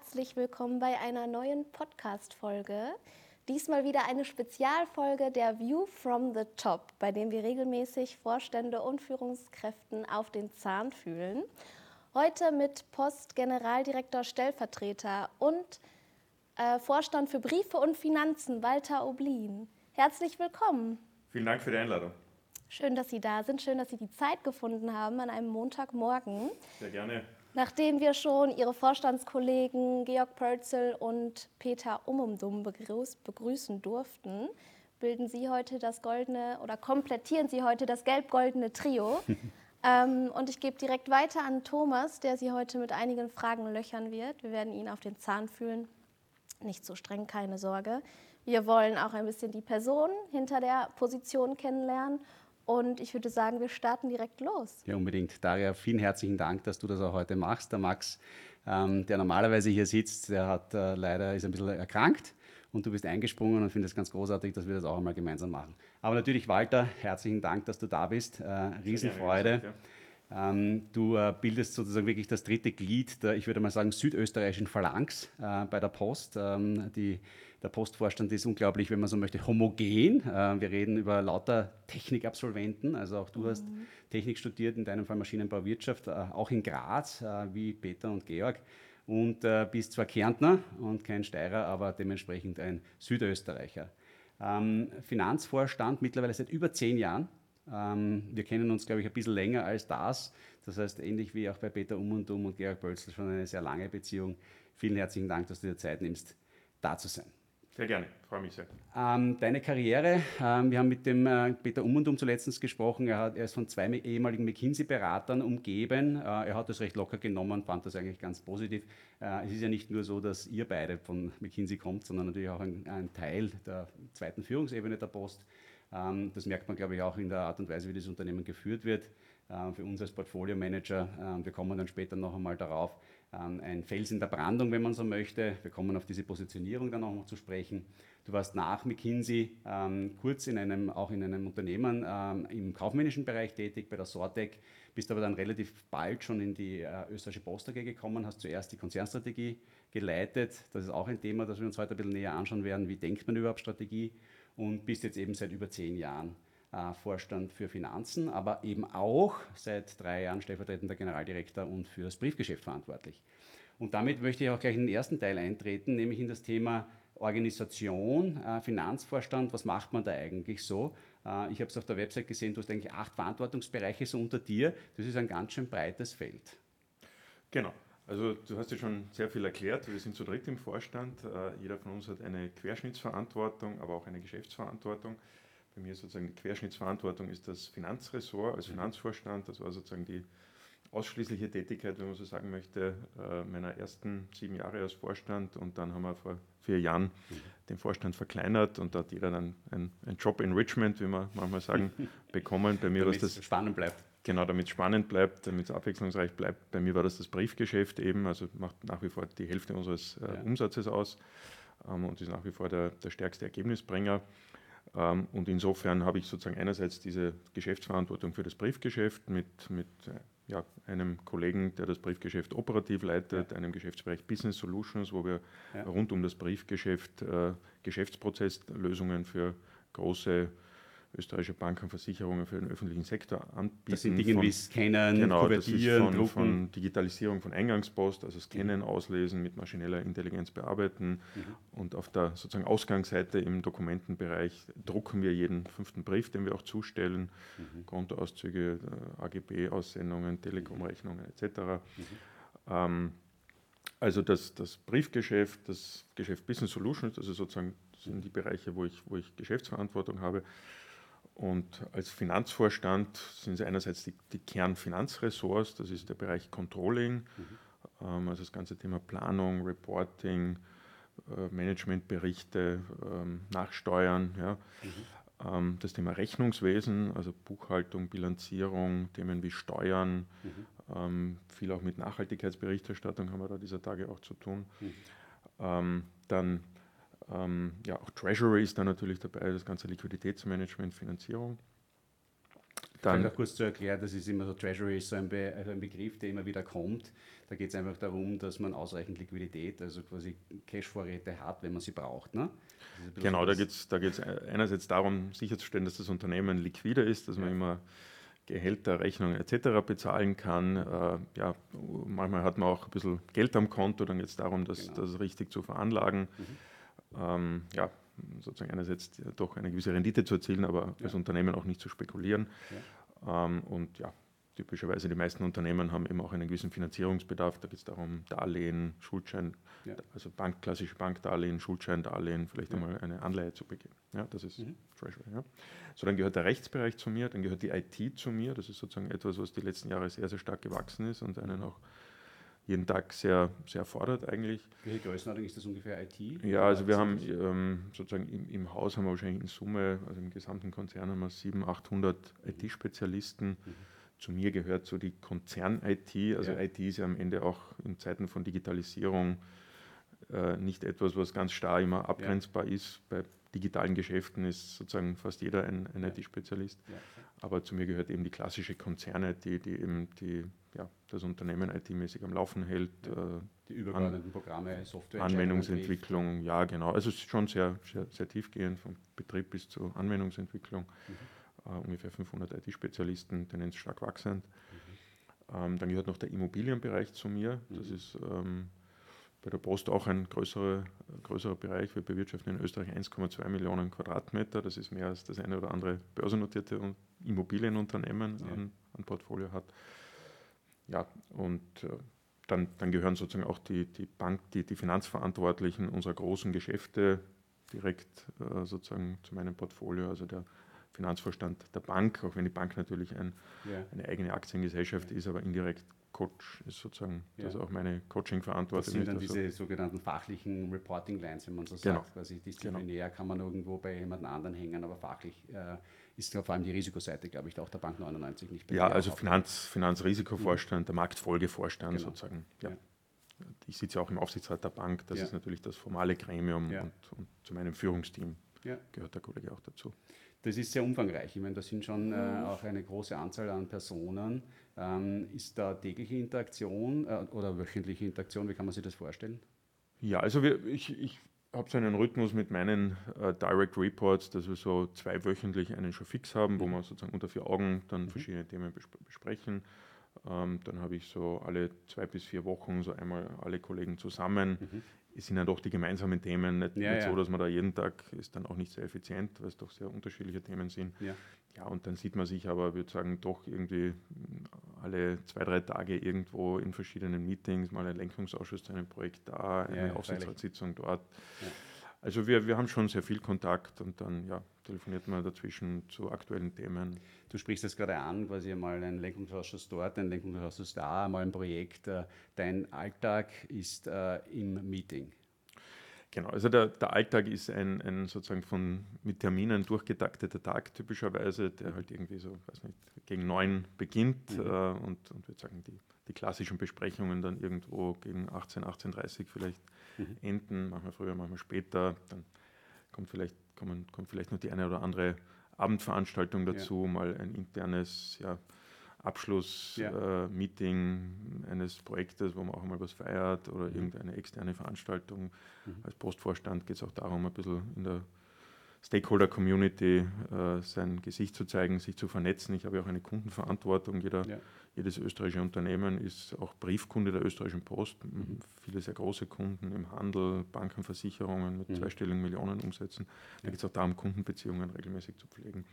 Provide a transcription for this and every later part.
herzlich willkommen bei einer neuen Podcast-Folge. Diesmal wieder eine Spezialfolge der View from the Top, bei dem wir regelmäßig Vorstände und Führungskräften auf den Zahn fühlen. Heute mit Post-Generaldirektor Stellvertreter und äh, Vorstand für Briefe und Finanzen, Walter Oblin. Herzlich willkommen. Vielen Dank für die Einladung. Schön, dass Sie da sind. Schön, dass Sie die Zeit gefunden haben an einem Montagmorgen. Sehr gerne. Nachdem wir schon Ihre Vorstandskollegen Georg Pölzel und Peter Umumdum begrüßen durften, bilden Sie heute das goldene oder komplettieren Sie heute das gelb-goldene Trio. ähm, und ich gebe direkt weiter an Thomas, der Sie heute mit einigen Fragen löchern wird. Wir werden ihn auf den Zahn fühlen. Nicht so streng, keine Sorge. Wir wollen auch ein bisschen die Person hinter der Position kennenlernen und ich würde sagen, wir starten direkt los. Ja, unbedingt. Daria, vielen herzlichen Dank, dass du das auch heute machst. Der Max, ähm, der normalerweise hier sitzt, der hat äh, leider ist ein bisschen erkrankt und du bist eingesprungen und finde es ganz großartig, dass wir das auch einmal gemeinsam machen. Aber natürlich, Walter, herzlichen Dank, dass du da bist. Äh, Riesenfreude. Ja. ähm, du äh, bildest sozusagen wirklich das dritte Glied der, ich würde mal sagen, südösterreichischen Phalanx äh, bei der Post. Ähm, die der Postvorstand ist unglaublich, wenn man so möchte, homogen. Äh, wir reden über lauter Technikabsolventen. Also auch du mhm. hast Technik studiert, in deinem Fall Maschinenbauwirtschaft, äh, auch in Graz, äh, wie Peter und Georg. Und bist zwar Kärntner und kein Steirer, aber dementsprechend ein Südösterreicher. Ähm, Finanzvorstand mittlerweile seit über zehn Jahren. Ähm, wir kennen uns, glaube ich, ein bisschen länger als das. Das heißt, ähnlich wie auch bei Peter Um und Um und Georg Bölzl schon eine sehr lange Beziehung. Vielen herzlichen Dank, dass du dir Zeit nimmst, da zu sein. Sehr gerne, freue mich sehr. Ähm, deine Karriere, ähm, wir haben mit dem äh, Peter Um und Um zuletzt gesprochen, er, hat, er ist von zwei ehemaligen McKinsey-Beratern umgeben, äh, er hat das recht locker genommen, fand das eigentlich ganz positiv. Äh, es ist ja nicht nur so, dass ihr beide von McKinsey kommt, sondern natürlich auch ein, ein Teil der zweiten Führungsebene der Post. Ähm, das merkt man, glaube ich, auch in der Art und Weise, wie das Unternehmen geführt wird. Äh, für uns als Portfolio-Manager, äh, wir kommen dann später noch einmal darauf, ähm, ein Fels in der Brandung, wenn man so möchte. Wir kommen auf diese Positionierung dann auch noch zu sprechen. Du warst nach McKinsey ähm, kurz in einem, auch in einem Unternehmen ähm, im kaufmännischen Bereich tätig, bei der Sortec, bist aber dann relativ bald schon in die äh, österreichische Post AG gekommen, hast zuerst die Konzernstrategie geleitet. Das ist auch ein Thema, das wir uns heute ein bisschen näher anschauen werden. Wie denkt man überhaupt Strategie? Und bist jetzt eben seit über zehn Jahren äh, Vorstand für Finanzen, aber eben auch seit drei Jahren stellvertretender Generaldirektor und für das Briefgeschäft verantwortlich. Und damit möchte ich auch gleich in den ersten Teil eintreten, nämlich in das Thema Organisation, äh, Finanzvorstand, was macht man da eigentlich so? Äh, ich habe es auf der Website gesehen, du hast eigentlich acht Verantwortungsbereiche so unter dir. Das ist ein ganz schön breites Feld. Genau. Also du hast ja schon sehr viel erklärt. Wir sind zu dritt im Vorstand. Jeder von uns hat eine Querschnittsverantwortung, aber auch eine Geschäftsverantwortung. Bei mir sozusagen die Querschnittsverantwortung ist das Finanzressort als mhm. Finanzvorstand. Das war sozusagen die ausschließliche Tätigkeit, wenn man so sagen möchte, äh, meiner ersten sieben Jahre als Vorstand. Und dann haben wir vor vier Jahren mhm. den Vorstand verkleinert und da hat jeder dann ein, ein Job Enrichment, wie wir manchmal sagen, bekommen. Bei mir war das spannend bleibt. Genau, damit es spannend bleibt, damit es abwechslungsreich bleibt. Bei mir war das das Briefgeschäft eben, also macht nach wie vor die Hälfte unseres äh. Umsatzes aus ähm, und ist nach wie vor der, der stärkste Ergebnisbringer. Ähm, und insofern habe ich sozusagen einerseits diese Geschäftsverantwortung für das Briefgeschäft mit, mit äh, ja, einem Kollegen, der das Briefgeschäft operativ leitet, ja. einem Geschäftsbereich Business Solutions, wo wir ja. rund um das Briefgeschäft äh, Geschäftsprozesslösungen für große österreichische Banken Versicherungen für den öffentlichen Sektor anbieten. Das sind Dinge wie Scannen, genau, Konvertieren, das ist von, von, Digitalisierung von Eingangspost, also Scannen, mhm. Auslesen, mit maschineller Intelligenz bearbeiten. Mhm. Und auf der sozusagen Ausgangsseite im Dokumentenbereich drucken wir jeden fünften Brief, den wir auch zustellen, mhm. Kontoauszüge, äh, AGB-Aussendungen, Telekomrechnungen etc. Mhm. Ähm, also das, das Briefgeschäft, das Geschäft Business Solutions, also sozusagen sind die Bereiche, wo ich, wo ich Geschäftsverantwortung habe. Und als Finanzvorstand sind es einerseits die, die Kernfinanzressorts, das ist der Bereich Controlling, mhm. ähm, also das ganze Thema Planung, Reporting, äh, Managementberichte, ähm, Nachsteuern, ja. Mhm. Ähm, das Thema Rechnungswesen, also Buchhaltung, Bilanzierung, Themen wie Steuern, mhm. Ähm, viel auch mit Nachhaltigkeitsberichterstattung haben wir da dieser Tage auch zu tun. Mhm. Ähm, dann ähm, ja, auch Treasury ist da natürlich dabei, das ganze Liquiditätsmanagement, Finanzierung. Dann auch kurz zu erklären, das ist immer so, Treasury ist so ein, Be also ein Begriff, der immer wieder kommt. Da geht es einfach darum, dass man ausreichend Liquidität, also quasi Cash-Vorräte hat, wenn man sie braucht. Ne? Genau, da geht es da geht's einerseits darum, sicherzustellen, dass das Unternehmen liquider ist, dass ja. man immer Gehälter, Rechnungen etc. bezahlen kann. Äh, ja, manchmal hat man auch ein bisschen Geld am Konto, dann geht es darum, das, genau. das richtig zu veranlagen. Mhm. Ähm, ja, sozusagen einerseits doch eine gewisse Rendite zu erzielen, aber ja. als Unternehmen auch nicht zu spekulieren. Ja. Ähm, und ja, typischerweise die meisten Unternehmen haben eben auch einen gewissen Finanzierungsbedarf. Da geht es darum, Darlehen, Schuldschein, ja. also Bank, klassische Bankdarlehen, Schuldscheindarlehen, vielleicht ja. einmal eine Anleihe zu begeben. Ja, das ist mhm. Treasury. Ja. So, dann gehört der Rechtsbereich zu mir, dann gehört die IT zu mir. Das ist sozusagen etwas, was die letzten Jahre sehr, sehr stark gewachsen ist und einen auch jeden Tag sehr, sehr fordert eigentlich. Welche Größenordnung ist das ungefähr IT? Ja, also wir haben ähm, sozusagen im, im, Haus haben wir wahrscheinlich in Summe, also im gesamten Konzern haben wir 700, 800 IT-Spezialisten. Mhm. Zu mir gehört so die Konzern-IT. Also ja. IT ist ja am Ende auch in Zeiten von Digitalisierung äh, nicht etwas, was ganz starr immer abgrenzbar ja. ist. Bei digitalen Geschäften ist sozusagen fast jeder ein, ein ja. IT-Spezialist. Aber zu mir gehört eben die klassische Konzern-IT, die eben die, ja, das Unternehmen IT-mäßig am Laufen hält. Äh, die übergeordneten An Programme, Software. Anwendungsentwicklung, ja genau. Also es ist schon sehr, sehr, sehr tiefgehend, vom Betrieb bis zur Anwendungsentwicklung. Mhm äh, ungefähr 500 IT-Spezialisten, Tendenz stark wachsend. Mhm. Ähm, dann gehört noch der Immobilienbereich zu mir. Das mhm. ist ähm, bei der Post auch ein größerer, größerer Bereich. Wir bewirtschaften in Österreich 1,2 Millionen Quadratmeter. Das ist mehr als das eine oder andere börsennotierte Immobilienunternehmen ja. an, an, Portfolio hat. Ja, und äh, dann, dann, gehören sozusagen auch die, die Bank, die, die Finanzverantwortlichen unserer großen Geschäfte direkt äh, sozusagen zu meinem Portfolio. Also der Finanzvorstand der Bank, auch wenn die Bank natürlich ein, ja. eine eigene Aktiengesellschaft ja. ist, aber indirekt Coach ist sozusagen, ja. das ist auch meine Coaching-Verantwortung. Das sind dann diese so. sogenannten fachlichen Reporting-Lines, wenn man so genau. sagt. Quasi disziplinär genau. kann man irgendwo bei jemand anderen hängen, aber fachlich äh, ist vor allem die Risikoseite, glaube ich, auch der Bank 99 nicht. Ja, also Finanz, Finanzrisikovorstand, mhm. der Marktfolgevorstand genau. sozusagen. Ja. Ich sitze ja auch im Aufsichtsrat der Bank, das ist natürlich das formale Gremium und, und, zu meinem Führungsteam gehört der Kollege auch dazu. Das ist sehr umfangreich. Ich meine, da sind schon äh, mhm. auch eine große Anzahl an Personen. Ähm, ist da tägliche Interaktion äh, oder wöchentliche Interaktion? Wie kann man sich das vorstellen? Ja, also wir, ich, ich habe so einen Rhythmus mit meinen äh, Direct Reports, dass wir so zweiwöchentlich einen schon fix haben, wo mhm. wir sozusagen unter vier Augen dann mhm. verschiedene Themen bes besprechen. Ähm, dann habe ich so alle zwei bis vier Wochen so einmal alle Kollegen zusammen. Mhm es sind ja doch die gemeinsamen Themen, nicht, ja, nicht ja. so, dass man da jeden Tag ist dann auch nicht sehr effizient, weil es doch sehr unterschiedliche Themen sind. Ja. Ja, und dann sieht man sich aber, würde sagen, doch irgendwie alle zwei, drei Tage irgendwo in verschiedenen Meetings, mal ein Lenkungsausschuss zu einem Projekt da, eine ja, Aufsichtsratssitzung dort. Also wir, wir haben schon sehr viel Kontakt und dann ja, telefoniert man dazwischen zu aktuellen Themen. Du sprichst das gerade an, quasi mal ein Lenkungsausschuss dort, ein Lenkungsausschuss da, mal ein Projekt. Äh, dein Alltag ist äh, im Meeting. Genau, also der, der Alltag ist ein, ein, sozusagen von mit Terminen durchgetakteter Tag typischerweise, der halt irgendwie so, weiß nicht, gegen neun beginnt mhm. äh, und, und würde sagen, die, die klassischen Besprechungen dann irgendwo gegen 18, 18.30 vielleicht mhm. enden, manchmal früher, manchmal später. Dann kommt vielleicht, kommen, kommt vielleicht noch die eine oder andere Abendveranstaltung dazu, ja. mal ein internes ja, Abschlussmeeting ja. äh, eines Projektes, wo man auch mal was feiert oder mhm. irgendeine externe Veranstaltung. Mhm. Als Postvorstand geht es auch darum, ein bisschen in der Stakeholder-Community äh, sein Gesicht zu zeigen, sich zu vernetzen. Ich habe ja auch eine Kundenverantwortung. Jeder ja jedes österreichische Unternehmen ist auch Briefkunde der österreichischen Post. Mhm. Viele sehr große Kunden im Handel, Banken, Versicherungen mit mhm. zweistelligen Millionenumsätzen. Da ja. geht es auch darum, Kundenbeziehungen regelmäßig zu pflegen.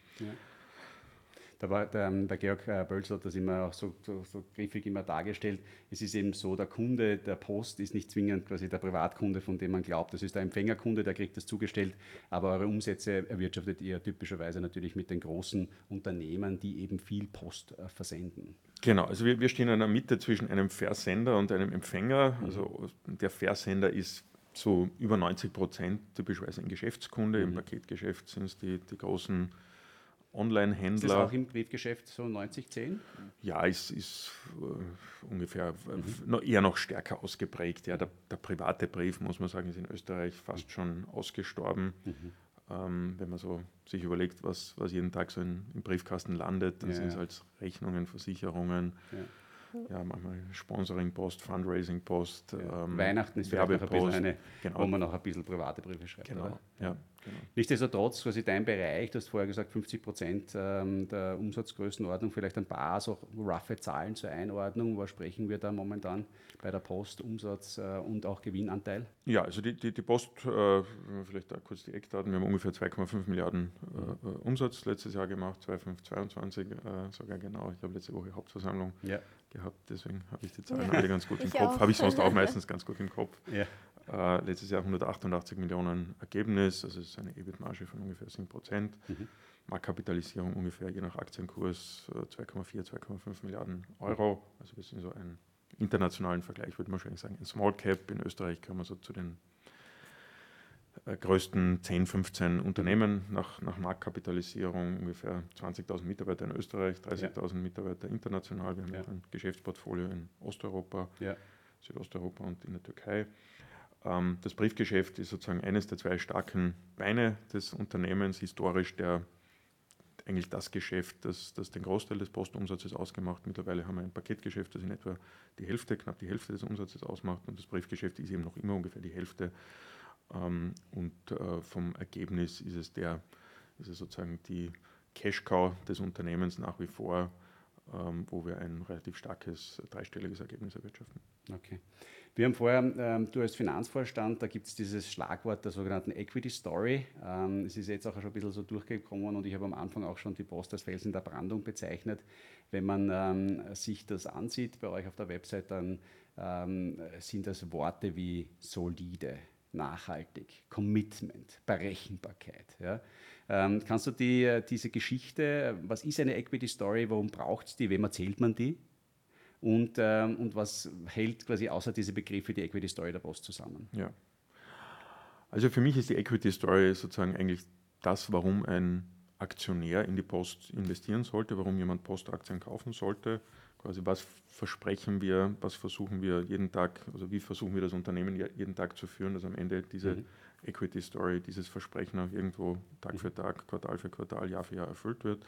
Da war der, ähm, der Georg äh, Bölzl hat das immer auch so, so, so, griffig immer dargestellt. Es ist eben so, der Kunde der Post ist nicht zwingend quasi der Privatkunde, von dem man glaubt. Das ist der Empfängerkunde, der kriegt das zugestellt. Aber eure Umsätze erwirtschaftet ihr typischerweise natürlich mit den großen Unternehmen, die eben viel Post äh, versenden. Genau, also wir, wir stehen in der Mitte zwischen einem Versender und einem Empfänger. Also der Versender ist zu über 90 Prozent typischerweise ein Geschäftskunde. Mhm. Im Paketgeschäft sind es die, die großen Online-Händler. Ist das auch im Briefgeschäft so 90-10? Ja, es ist äh, ungefähr mhm. eher noch stärker ausgeprägt. Ja, der, der, private Brief, muss man sagen, ist in Österreich fast schon ausgestorben. Mhm. Ähm, wenn man so sich überlegt, was, was jeden Tag so in, im Briefkasten landet, dann ja, sind es halt Rechnungen, Versicherungen, ja ja, manchmal Sponsoring-Post, Fundraising-Post. Ja. Ähm, Weihnachten ist bisschen eine, genau. wo man noch ein bisschen private Briefe schreibt. Genau. Ja, genau. Nichtsdestotrotz, quasi dein Bereich, du hast vorher gesagt, 50 Prozent ähm, der Umsatzgrößenordnung, vielleicht ein paar so roughe Zahlen zur Einordnung. Wo sprechen wir da momentan bei der Post, Umsatz äh, und auch Gewinnanteil? Ja, also die, die, die Post, äh, vielleicht da kurz die Eckdaten, wir haben ungefähr 2,5 Milliarden äh, Umsatz letztes Jahr gemacht, 2,522 äh, sogar genau. Ich habe letzte Woche Hauptversammlung. Ja gehabt, deswegen habe ich die Zahlen ja. alle ganz gut im Kopf. Habe ich sonst auch meistens ganz gut im Kopf. Ja. Äh, letztes Jahr 188 Millionen Ergebnis, also es ist eine EBIT-Marge von ungefähr 7 Prozent. Mhm. Marktkapitalisierung ungefähr je nach Aktienkurs 2,4, äh, 2,5 Milliarden Euro. Also wir sind so ein internationalen Vergleich, würde man wahrscheinlich sagen, ein Small Cap. In Österreich kann man so zu den äh, größten 10, 15 Unternehmen nach, nach Marktkapitalisierung, ungefähr 20.000 Mitarbeiter in Österreich, 30.000 ja. Mitarbeiter international. Wir haben ja. ein Geschäftsportfolio in Osteuropa, ja. Südosteuropa und in der Türkei. Ähm, das Briefgeschäft ist sozusagen eines der zwei starken Beine des Unternehmens, historisch der eigentlich das Geschäft, das, das den Großteil des Postumsatzes ausgemacht. Mittlerweile haben wir ein Paketgeschäft, das in etwa die Hälfte, knapp die Hälfte des Umsatzes ausmacht und das Briefgeschäft ist eben noch immer ungefähr die Hälfte ähm, und äh, vom Ergebnis ist es der, ist es sozusagen die Cash-Cow des Unternehmens nach wie vor, ähm, wo wir ein relativ starkes dreistelliges Ergebnis erwirtschaften. Okay. Wir haben vorher, ähm, du als Finanzvorstand, da gibt es dieses Schlagwort der sogenannten Equity Story. Ähm, es ist jetzt auch schon ein bisschen so durchgekommen und ich habe am Anfang auch schon die Post als Felsen der Brandung bezeichnet. Wenn man ähm, sich das ansieht bei euch auf der Website, dann ähm, sind das Worte wie solide, nachhaltig, Commitment, Berechenbarkeit. Ja. Ähm, kannst du die, äh, diese Geschichte, was ist eine Equity Story, warum braucht es die, wem erzählt man die? Und, ähm, und was hält quasi außer diese Begriffe die Equity Story der Post zusammen? Ja. Also für mich ist die Equity Story sozusagen eigentlich das, warum ein Aktionär in die Post investieren sollte, warum jemand Postaktien kaufen sollte quasi was versprechen wir, was versuchen wir jeden Tag, also wie versuchen wir das Unternehmen jeden Tag zu führen, dass am Ende diese mhm. Equity Story, dieses Versprechen auch irgendwo Tag mhm. für Tag, Quartal für Quartal, Jahr für Jahr erfüllt wird.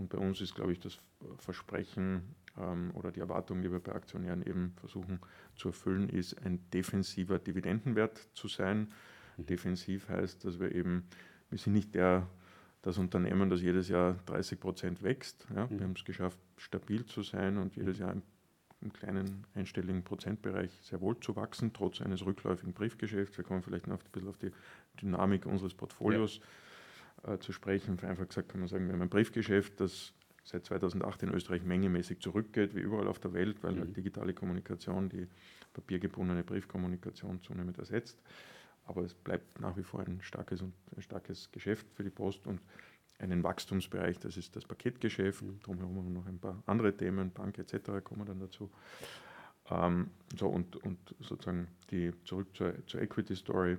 Und bei uns ist, glaube ich, das Versprechen ähm, oder die Erwartung, die wir bei Aktionären eben versuchen zu erfüllen, ist ein defensiver Dividendenwert zu sein. Mhm. Defensiv heißt, dass wir eben, wir sind nicht der das Unternehmen, das jedes Jahr 30 Prozent wächst. Ja, mhm. Wir haben es geschafft, stabil zu sein und jedes Jahr im, im, kleinen einstelligen Prozentbereich sehr wohl zu wachsen, trotz eines rückläufigen Briefgeschäfts. Wir kommen vielleicht noch ein bisschen auf die Dynamik unseres Portfolios ja. Äh, zu sprechen. Einfach gesagt kann man sagen, wir haben ein Briefgeschäft, das seit 2008 in Österreich mengemäßig zurückgeht, wie überall auf der Welt, weil mhm. halt digitale Kommunikation die papiergebundene Briefkommunikation zunehmend ersetzt aber es bleibt nach wie vor ein starkes, und, ein starkes Geschäft für die Post und einen Wachstumsbereich, das ist das Paketgeschäft, mhm. drumherum haben wir noch ein paar andere Themen, Bank etc. kommen dann dazu. Ähm, so und, und sozusagen die zurück zur, zur Equity Story.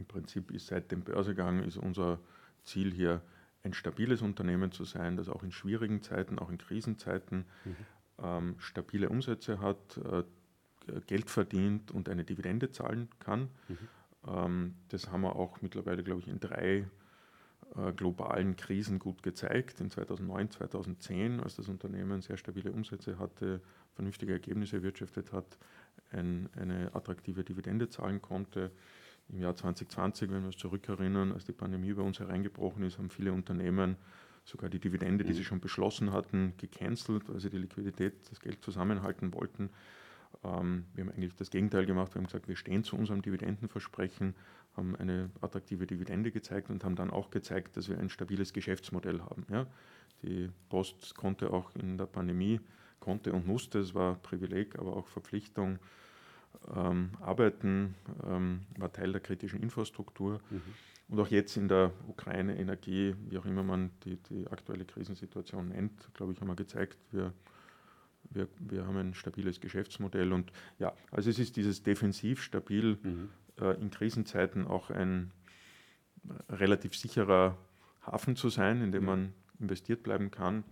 Im Prinzip ist seit dem Börsegang ist unser Ziel hier ein stabiles Unternehmen zu sein, das auch in schwierigen Zeiten, auch in Krisenzeiten mhm. ähm, stabile Umsätze hat, äh, Geld verdient und eine Dividende zahlen kann. Mhm. Ähm, das haben wir auch mittlerweile, glaube ich, in drei äh, globalen Krisen gut gezeigt. In 2009, 2010, als das Unternehmen sehr stabile Umsätze hatte, vernünftige Ergebnisse erwirtschaftet hat, ein, eine attraktive Dividende zahlen konnte. Im Jahr 2020, wenn wir uns zurückerinnern, als die Pandemie bei uns hereingebrochen ist, haben viele Unternehmen sogar die Dividende, die sie schon beschlossen hatten, gecancelt, weil sie die Liquidität, das Geld zusammenhalten wollten. Ähm, wir haben eigentlich das Gegenteil gemacht. Wir haben gesagt, wir stehen zu unserem Dividendenversprechen, haben eine attraktive Dividende gezeigt und haben dann auch gezeigt, dass wir ein stabiles Geschäftsmodell haben. Ja? Die Post konnte auch in der Pandemie, konnte und musste, es war Privileg, aber auch Verpflichtung, ähm, arbeiten, ähm, war Teil der kritischen Infrastruktur. Mhm. Und auch jetzt in der Ukraine, Energie, wie auch immer man die, die aktuelle Krisensituation nennt, glaube ich, haben wir gezeigt, wir wir, wir haben ein stabiles Geschäftsmodell und ja, also es ist dieses defensiv stabil mhm. äh, in Krisenzeiten auch ein relativ sicherer Hafen zu sein, in dem man investiert bleiben kann.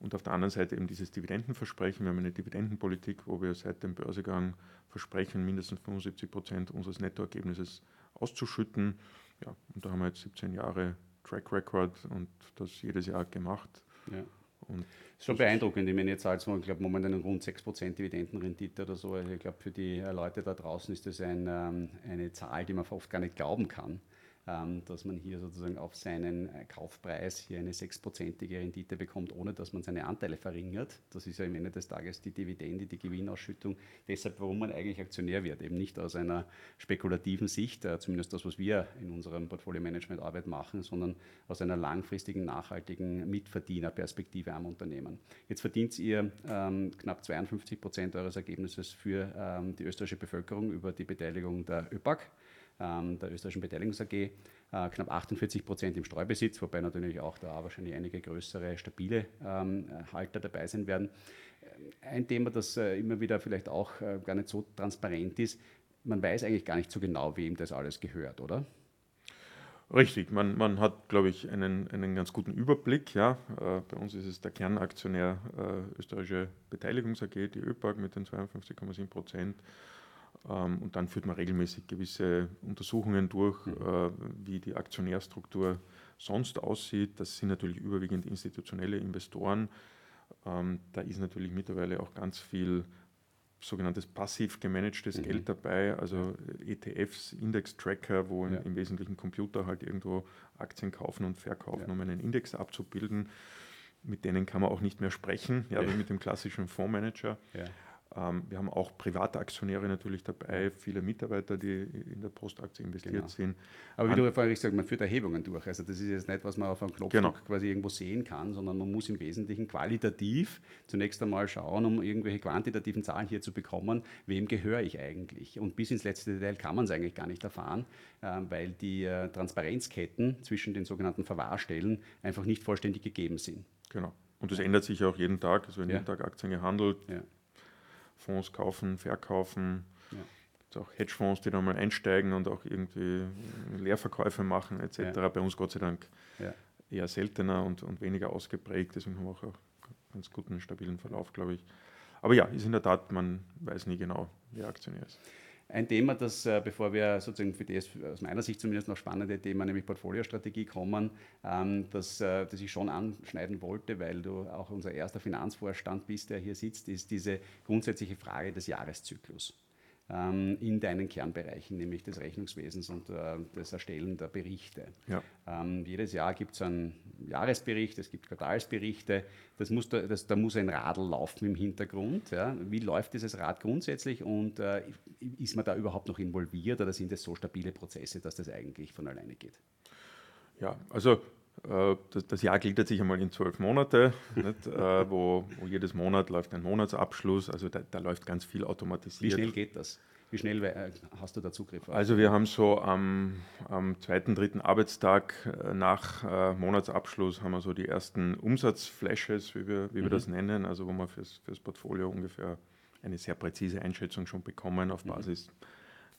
Und auf der anderen Seite eben dieses Dividendenversprechen. Wir haben eine Dividendenpolitik, wo wir seit dem Börsegang versprechen, mindestens 75 Prozent unseres Nettoergebnisses auszuschütten. ja, und da haben wir jetzt 17 Jahre Track Record und das jedes Jahr gemacht. Ja. Und schon beeindruckend. Ich meine, jetzt zahlt man, glaube momentan rund 6% Dividendenrendite oder so. Also ich glaube, für die Leute da draußen ist das ein, ähm, eine Zahl, die man oft gar nicht glauben kann. Ähm, dass man hier sozusagen auf seinen äh, Kaufpreis hier eine sechsprozentige Rendite bekommt, ohne dass man seine Anteile verringert. Das ist ja am Ende des Tages die Dividende, die Gewinnausschüttung. Deshalb, warum man eigentlich Aktionär wird, eben nicht aus einer spekulativen Sicht, äh, zumindest das, was wir in unserem Portfolio-Management-Arbeit machen, sondern aus einer langfristigen, nachhaltigen Mitverdienerperspektive am Unternehmen. Jetzt verdient ihr ähm, knapp 52 Prozent eures Ergebnisses für ähm, die österreichische Bevölkerung über die Beteiligung der ÖPAC der österreichischen Beteiligungs AG, äh, knapp 48 Prozent im Streubesitz, wobei natürlich auch da wahrscheinlich einige größere, stabile ähm, Halter dabei sein werden. Ein Thema, das äh, immer wieder vielleicht auch äh, gar nicht so transparent ist, man weiß eigentlich gar nicht so genau, wem das alles gehört, oder? Richtig, man, man hat, glaube ich, einen, einen ganz guten Überblick. Ja. Äh, bei uns ist es der Kernaktionär äh, Österreichische Beteiligungs AG, die ÖPAG mit den 52,7 Prozent. Ähm, und dann führt man regelmäßig gewisse Untersuchungen durch, mhm. Äh, wie die Aktionärstruktur sonst aussieht. Das sind natürlich überwiegend institutionelle Investoren. Ähm, da ist natürlich mittlerweile auch ganz viel sogenanntes passiv gemanagtes mhm. Geld dabei, also ETFs, Index-Tracker, wo ja. im Wesentlichen Computer halt irgendwo Aktien kaufen und verkaufen, ja. um einen Index abzubilden. Mit denen kann man auch nicht mehr sprechen, ja, ja. wie mit dem klassischen Fondsmanager. Ja. Ähm, wir haben auch private Aktionäre natürlich dabei, viele Mitarbeiter, die in der Postaktie investiert genau. sind. Aber wie du vorhin gesagt hast, man führt Erhebungen durch. Also das ist jetzt nicht, was man auf einem Knopfdruck genau. quasi irgendwo sehen kann, sondern man muss im Wesentlichen qualitativ zunächst einmal schauen, um irgendwelche quantitativen Zahlen hier zu bekommen, wem gehöre ich eigentlich. Und bis ins letzte Detail kann man es eigentlich gar nicht erfahren, ähm, weil die äh, Transparenzketten zwischen den sogenannten Verwahrstellen einfach nicht vollständig gegeben sind. Genau. Und das ändert sich auch jeden Tag. Es werden ja. jeden Tag Aktien gehandelt. Ja. Fonds kaufen, verkaufen. Ja. Es auch Hedgefonds, die dann mal einsteigen und auch irgendwie Leerverkäufe machen etc. Ja. Bei uns Gott sei Dank ja. eher seltener und, und weniger ausgeprägt. Deswegen haben wir auch einen ganz guten, stabilen Verlauf, glaube ich. Aber ja, ist in der Tat, man weiß nie genau, wer Aktionär ist. Ein Thema, das, äh, bevor wir sozusagen für das aus meiner Sicht zumindest noch spannende Thema, nämlich Portfoliostrategie kommen, ähm, das, äh, das ich schon anschneiden wollte, weil du auch unser erster Finanzvorstand bist, der hier sitzt, ist diese grundsätzliche Frage des Jahreszyklus. Ähm, in deinen Kernbereichen, nämlich des Rechnungswesens und äh, des Erstellen der Berichte. Ja. Ähm, jedes Jahr gibt es einen Jahresbericht, es gibt Quartalsberichte, das muss da, das, da muss ein Radl laufen im Hintergrund. Ja. Wie läuft dieses Rad grundsätzlich und äh, ist man da überhaupt noch involviert oder sind es so stabile Prozesse, dass das eigentlich von alleine geht? Ja, also äh, das, Jahr gliedert sich einmal in zwölf Monate, nicht, äh, wo, wo, jedes Monat läuft ein Monatsabschluss, also da, da, läuft ganz viel automatisiert. Wie schnell geht das? Wie schnell äh, hast du da Zugriff? Auf? Also wir haben so am, am zweiten, dritten Arbeitstag nach äh, Monatsabschluss haben wir so die ersten Umsatzflashes, wie wir, wie mhm. wir das nennen, also wo wir fürs, fürs Portfolio ungefähr eine sehr präzise Einschätzung schon bekommen auf mhm. Basis mhm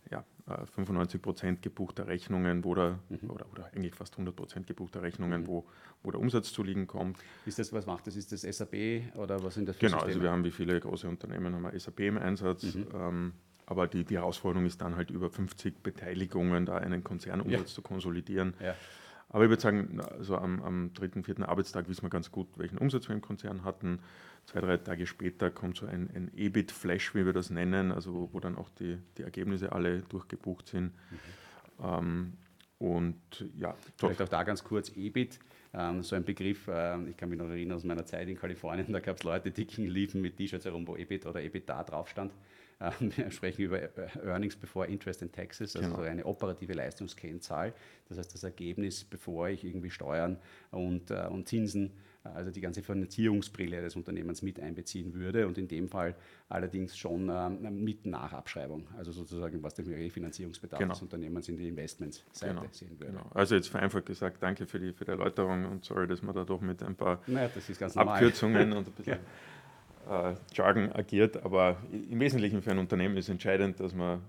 ja, 95 äh, Prozent gebuchter Rechnungen, wo der, mhm. oder, oder eigentlich fast 100 Prozent gebuchter Rechnungen, mhm. wo, wo der Umsatz zu liegen kommt. Ist das, was macht das? Ist das SAP oder was sind das für Genau, Systeme? also wir haben wie viele große Unternehmen haben wir SAP im Einsatz. Mhm. Ähm, aber die, die Herausforderung ist dann halt über 50 Beteiligungen, da einen Konzernumsatz ja. zu konsolidieren. Ja. Aber ich würde sagen, also am, am dritten, vierten Arbeitstag wissen wir ganz gut, welchen Umsatz wir im Konzern hatten. Zwei, drei Tage später kommt so ein, ein EBIT-Flash, wie wir das nennen, also wo, wo dann auch die, die Ergebnisse alle durchgebucht sind. Mhm. Ähm, und ja, vielleicht auch da ganz kurz EBIT. Ähm, so ein Begriff, äh, ich kann mich noch erinnern aus meiner Zeit in Kalifornien, da gab es Leute, die liefen mit T-Shirts herum, wo EBIT oder EBITDA drauf stand. Ähm, wir sprechen über Earnings before Interest and Taxes, also genau. eine operative Leistungskennzahl. Das heißt, das Ergebnis, bevor ich irgendwie Steuern und, äh, und Zinsen, äh, also die ganze Finanzierungsbrille des Unternehmens mit einbeziehen würde und in dem Fall allerdings schon ähm, mit Nachabschreibung, also sozusagen was den Refinanzierungsbedarf genau. des Unternehmens in die Investmentsseite genau. sehen würde. Genau. Also jetzt vereinfacht gesagt, danke für die, für die Erläuterung und sorry, dass man da doch mit ein paar naja, Abkürzungen und ein bisschen ja äh, Jargon agiert, aber im Wesentlichen für ein Unternehmen ist entscheidend, dass man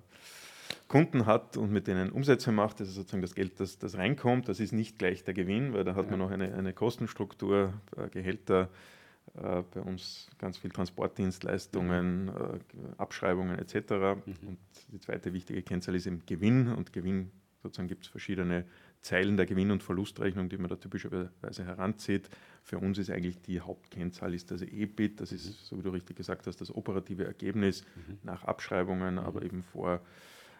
Kunden hat und mit denen Umsätze macht. Das ist sozusagen das Geld, das, das reinkommt. Das ist nicht gleich der Gewinn, weil da hat man noch eine, eine Kostenstruktur, äh, Gehälter, äh, bei uns ganz viel Transportdienstleistungen, äh, Abschreibungen etc. Mhm. Und die zweite wichtige Kennzahl ist eben Gewinn und Gewinn sozusagen gibt es verschiedene Zeilen der Gewinn- und Verlustrechnung, die man da typischerweise heranzieht. Für uns ist eigentlich die Hauptkennzahl ist das EBIT, das ist, mhm. so wie du richtig gesagt hast, das operative Ergebnis mhm. nach Abschreibungen, mhm. aber eben vor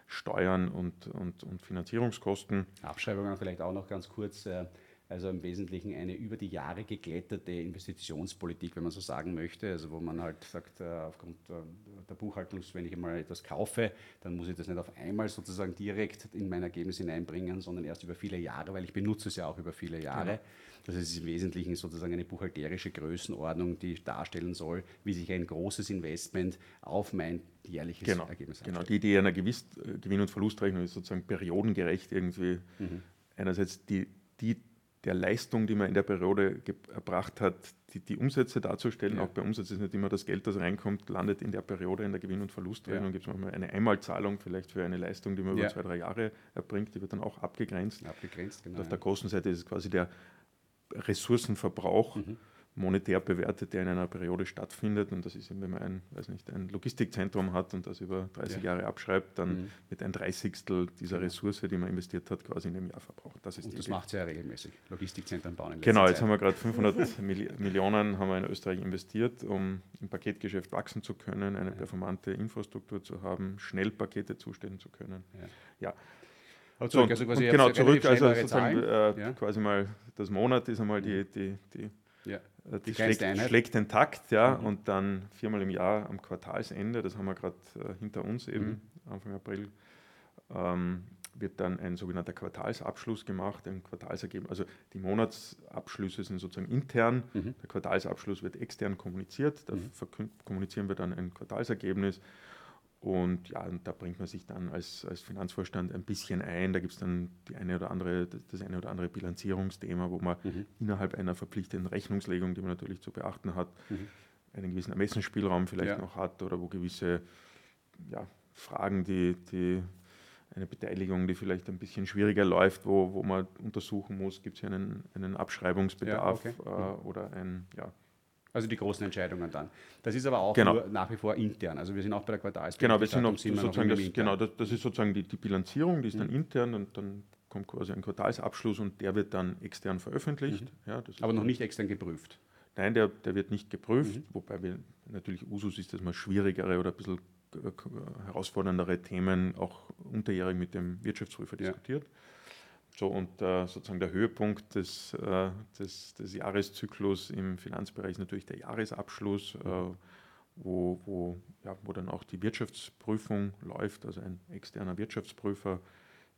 Steuern und, und, und Finanzierungskosten. Abschreibungen vielleicht auch noch ganz kurz. Äh, also im Wesentlichen eine über die Jahre geglättete Investitionspolitik, wenn man so sagen möchte. Also wo man halt sagt, äh, aufgrund der Buchhaltung, wenn ich einmal etwas kaufe, dann muss ich das nicht auf einmal sozusagen direkt in mein Ergebnis hineinbringen, sondern erst über viele Jahre, weil ich benutze es ja auch über viele Jahre. Genau. Das ist im Wesentlichen sozusagen eine buchhalterische Größenordnung, die darstellen soll, wie sich ein großes Investment auf mein jährliches genau, Ergebnis einstellt. Genau, die Idee einer Gewiss, äh, Gewinn- und Verlustrechnung ist sozusagen periodengerecht irgendwie. Mhm. Einerseits die, die der Leistung, die man in der Periode erbracht hat, die, die Umsätze darzustellen. Ja. Auch bei Umsatz ist nicht immer das Geld, das reinkommt, landet in der Periode in der Gewinn- und Verlustrechnung. Ja. Gibt es manchmal eine Einmalzahlung vielleicht für eine Leistung, die man ja. über zwei, drei Jahre erbringt, die wird dann auch abgegrenzt. Abgegrenzt, genau. Und auf der Kostenseite ist es quasi der Ressourcenverbrauch. Mhm monetär bewertet, der in einer Periode stattfindet. Und das ist, wenn man ein, weiß nicht, ein Logistikzentrum hat und das über 30 ja. Jahre abschreibt, dann mhm. wird ein Dreißigstel dieser genau. Ressource, die man investiert hat, quasi in einem Jahr verbraucht. Das ist und das macht es ja regelmäßig. Logistikzentren bauen. genau, jetzt Zeit. haben wir gerade 500 Millionen haben wir in Österreich investiert, um im Paketgeschäft wachsen zu können, eine ja. performante Infrastruktur zu haben, schnell Pakete zustellen zu können. Ja. ja. Also, also quasi genau, zurück, also sozusagen äh, ja. quasi mal das Monat ist einmal die, die, die ja. Äh, die, die schlägt, schlägt, den Takt, ja, mhm. und dann viermal im Jahr am Quartalsende, das haben wir gerade äh, hinter uns eben, mhm. Anfang April, ähm, wird dann ein sogenannter Quartalsabschluss gemacht, ein Quartalsergebnis. Also die Monatsabschlüsse sind sozusagen intern, mhm. der Quartalsabschluss wird extern kommuniziert, da mhm. kommunizieren wir dann ein Quartalsergebnis und ja, und da bringt man sich dann als, als Finanzvorstand ein bisschen ein. Da gibt es dann die eine oder andere, das eine oder andere Bilanzierungsthema, wo man mhm. innerhalb einer verpflichtenden Rechnungslegung, die man natürlich zu beachten hat, mhm. einen gewissen Ermessensspielraum vielleicht ja. noch hat oder wo gewisse ja, Fragen, die, die eine Beteiligung, die vielleicht ein bisschen schwieriger läuft, wo, wo man untersuchen muss, gibt es hier einen, einen Abschreibungsbedarf ja, okay. äh, mhm. oder ein, ja, also die großen Entscheidungen dann. Das ist aber auch genau. nach wie vor intern. Also wir sind auch bei der Quartalsbilanz. Genau, wir sind, noch, sind sozusagen noch das, genau, das, das, ist sozusagen die, die Bilanzierung, die ist mhm. dann intern und dann kommt quasi ein Quartalsabschluss und der wird dann extern veröffentlicht. Mhm. Ja, aber noch nicht extern geprüft. Nein, der, der wird nicht geprüft, mhm. wobei wir natürlich Usus ist, dass man schwierigere oder ein bisschen äh, herausforderndere Themen auch unterjährig mit dem Wirtschaftsprüfer ja. diskutiert. So, und äh, sozusagen der Höhepunkt des, äh, des, des, Jahreszyklus im Finanzbereich ist natürlich der Jahresabschluss, äh, wo, wo, ja, wo dann auch die Wirtschaftsprüfung läuft, also ein externer Wirtschaftsprüfer.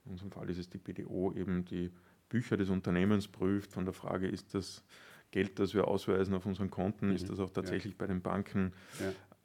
In unserem Fall ist es die BDO, eben die Bücher des Unternehmens prüft, von der Frage, ist das Geld, das wir ausweisen auf unseren Konten, mhm. ist das auch tatsächlich ja. bei den Banken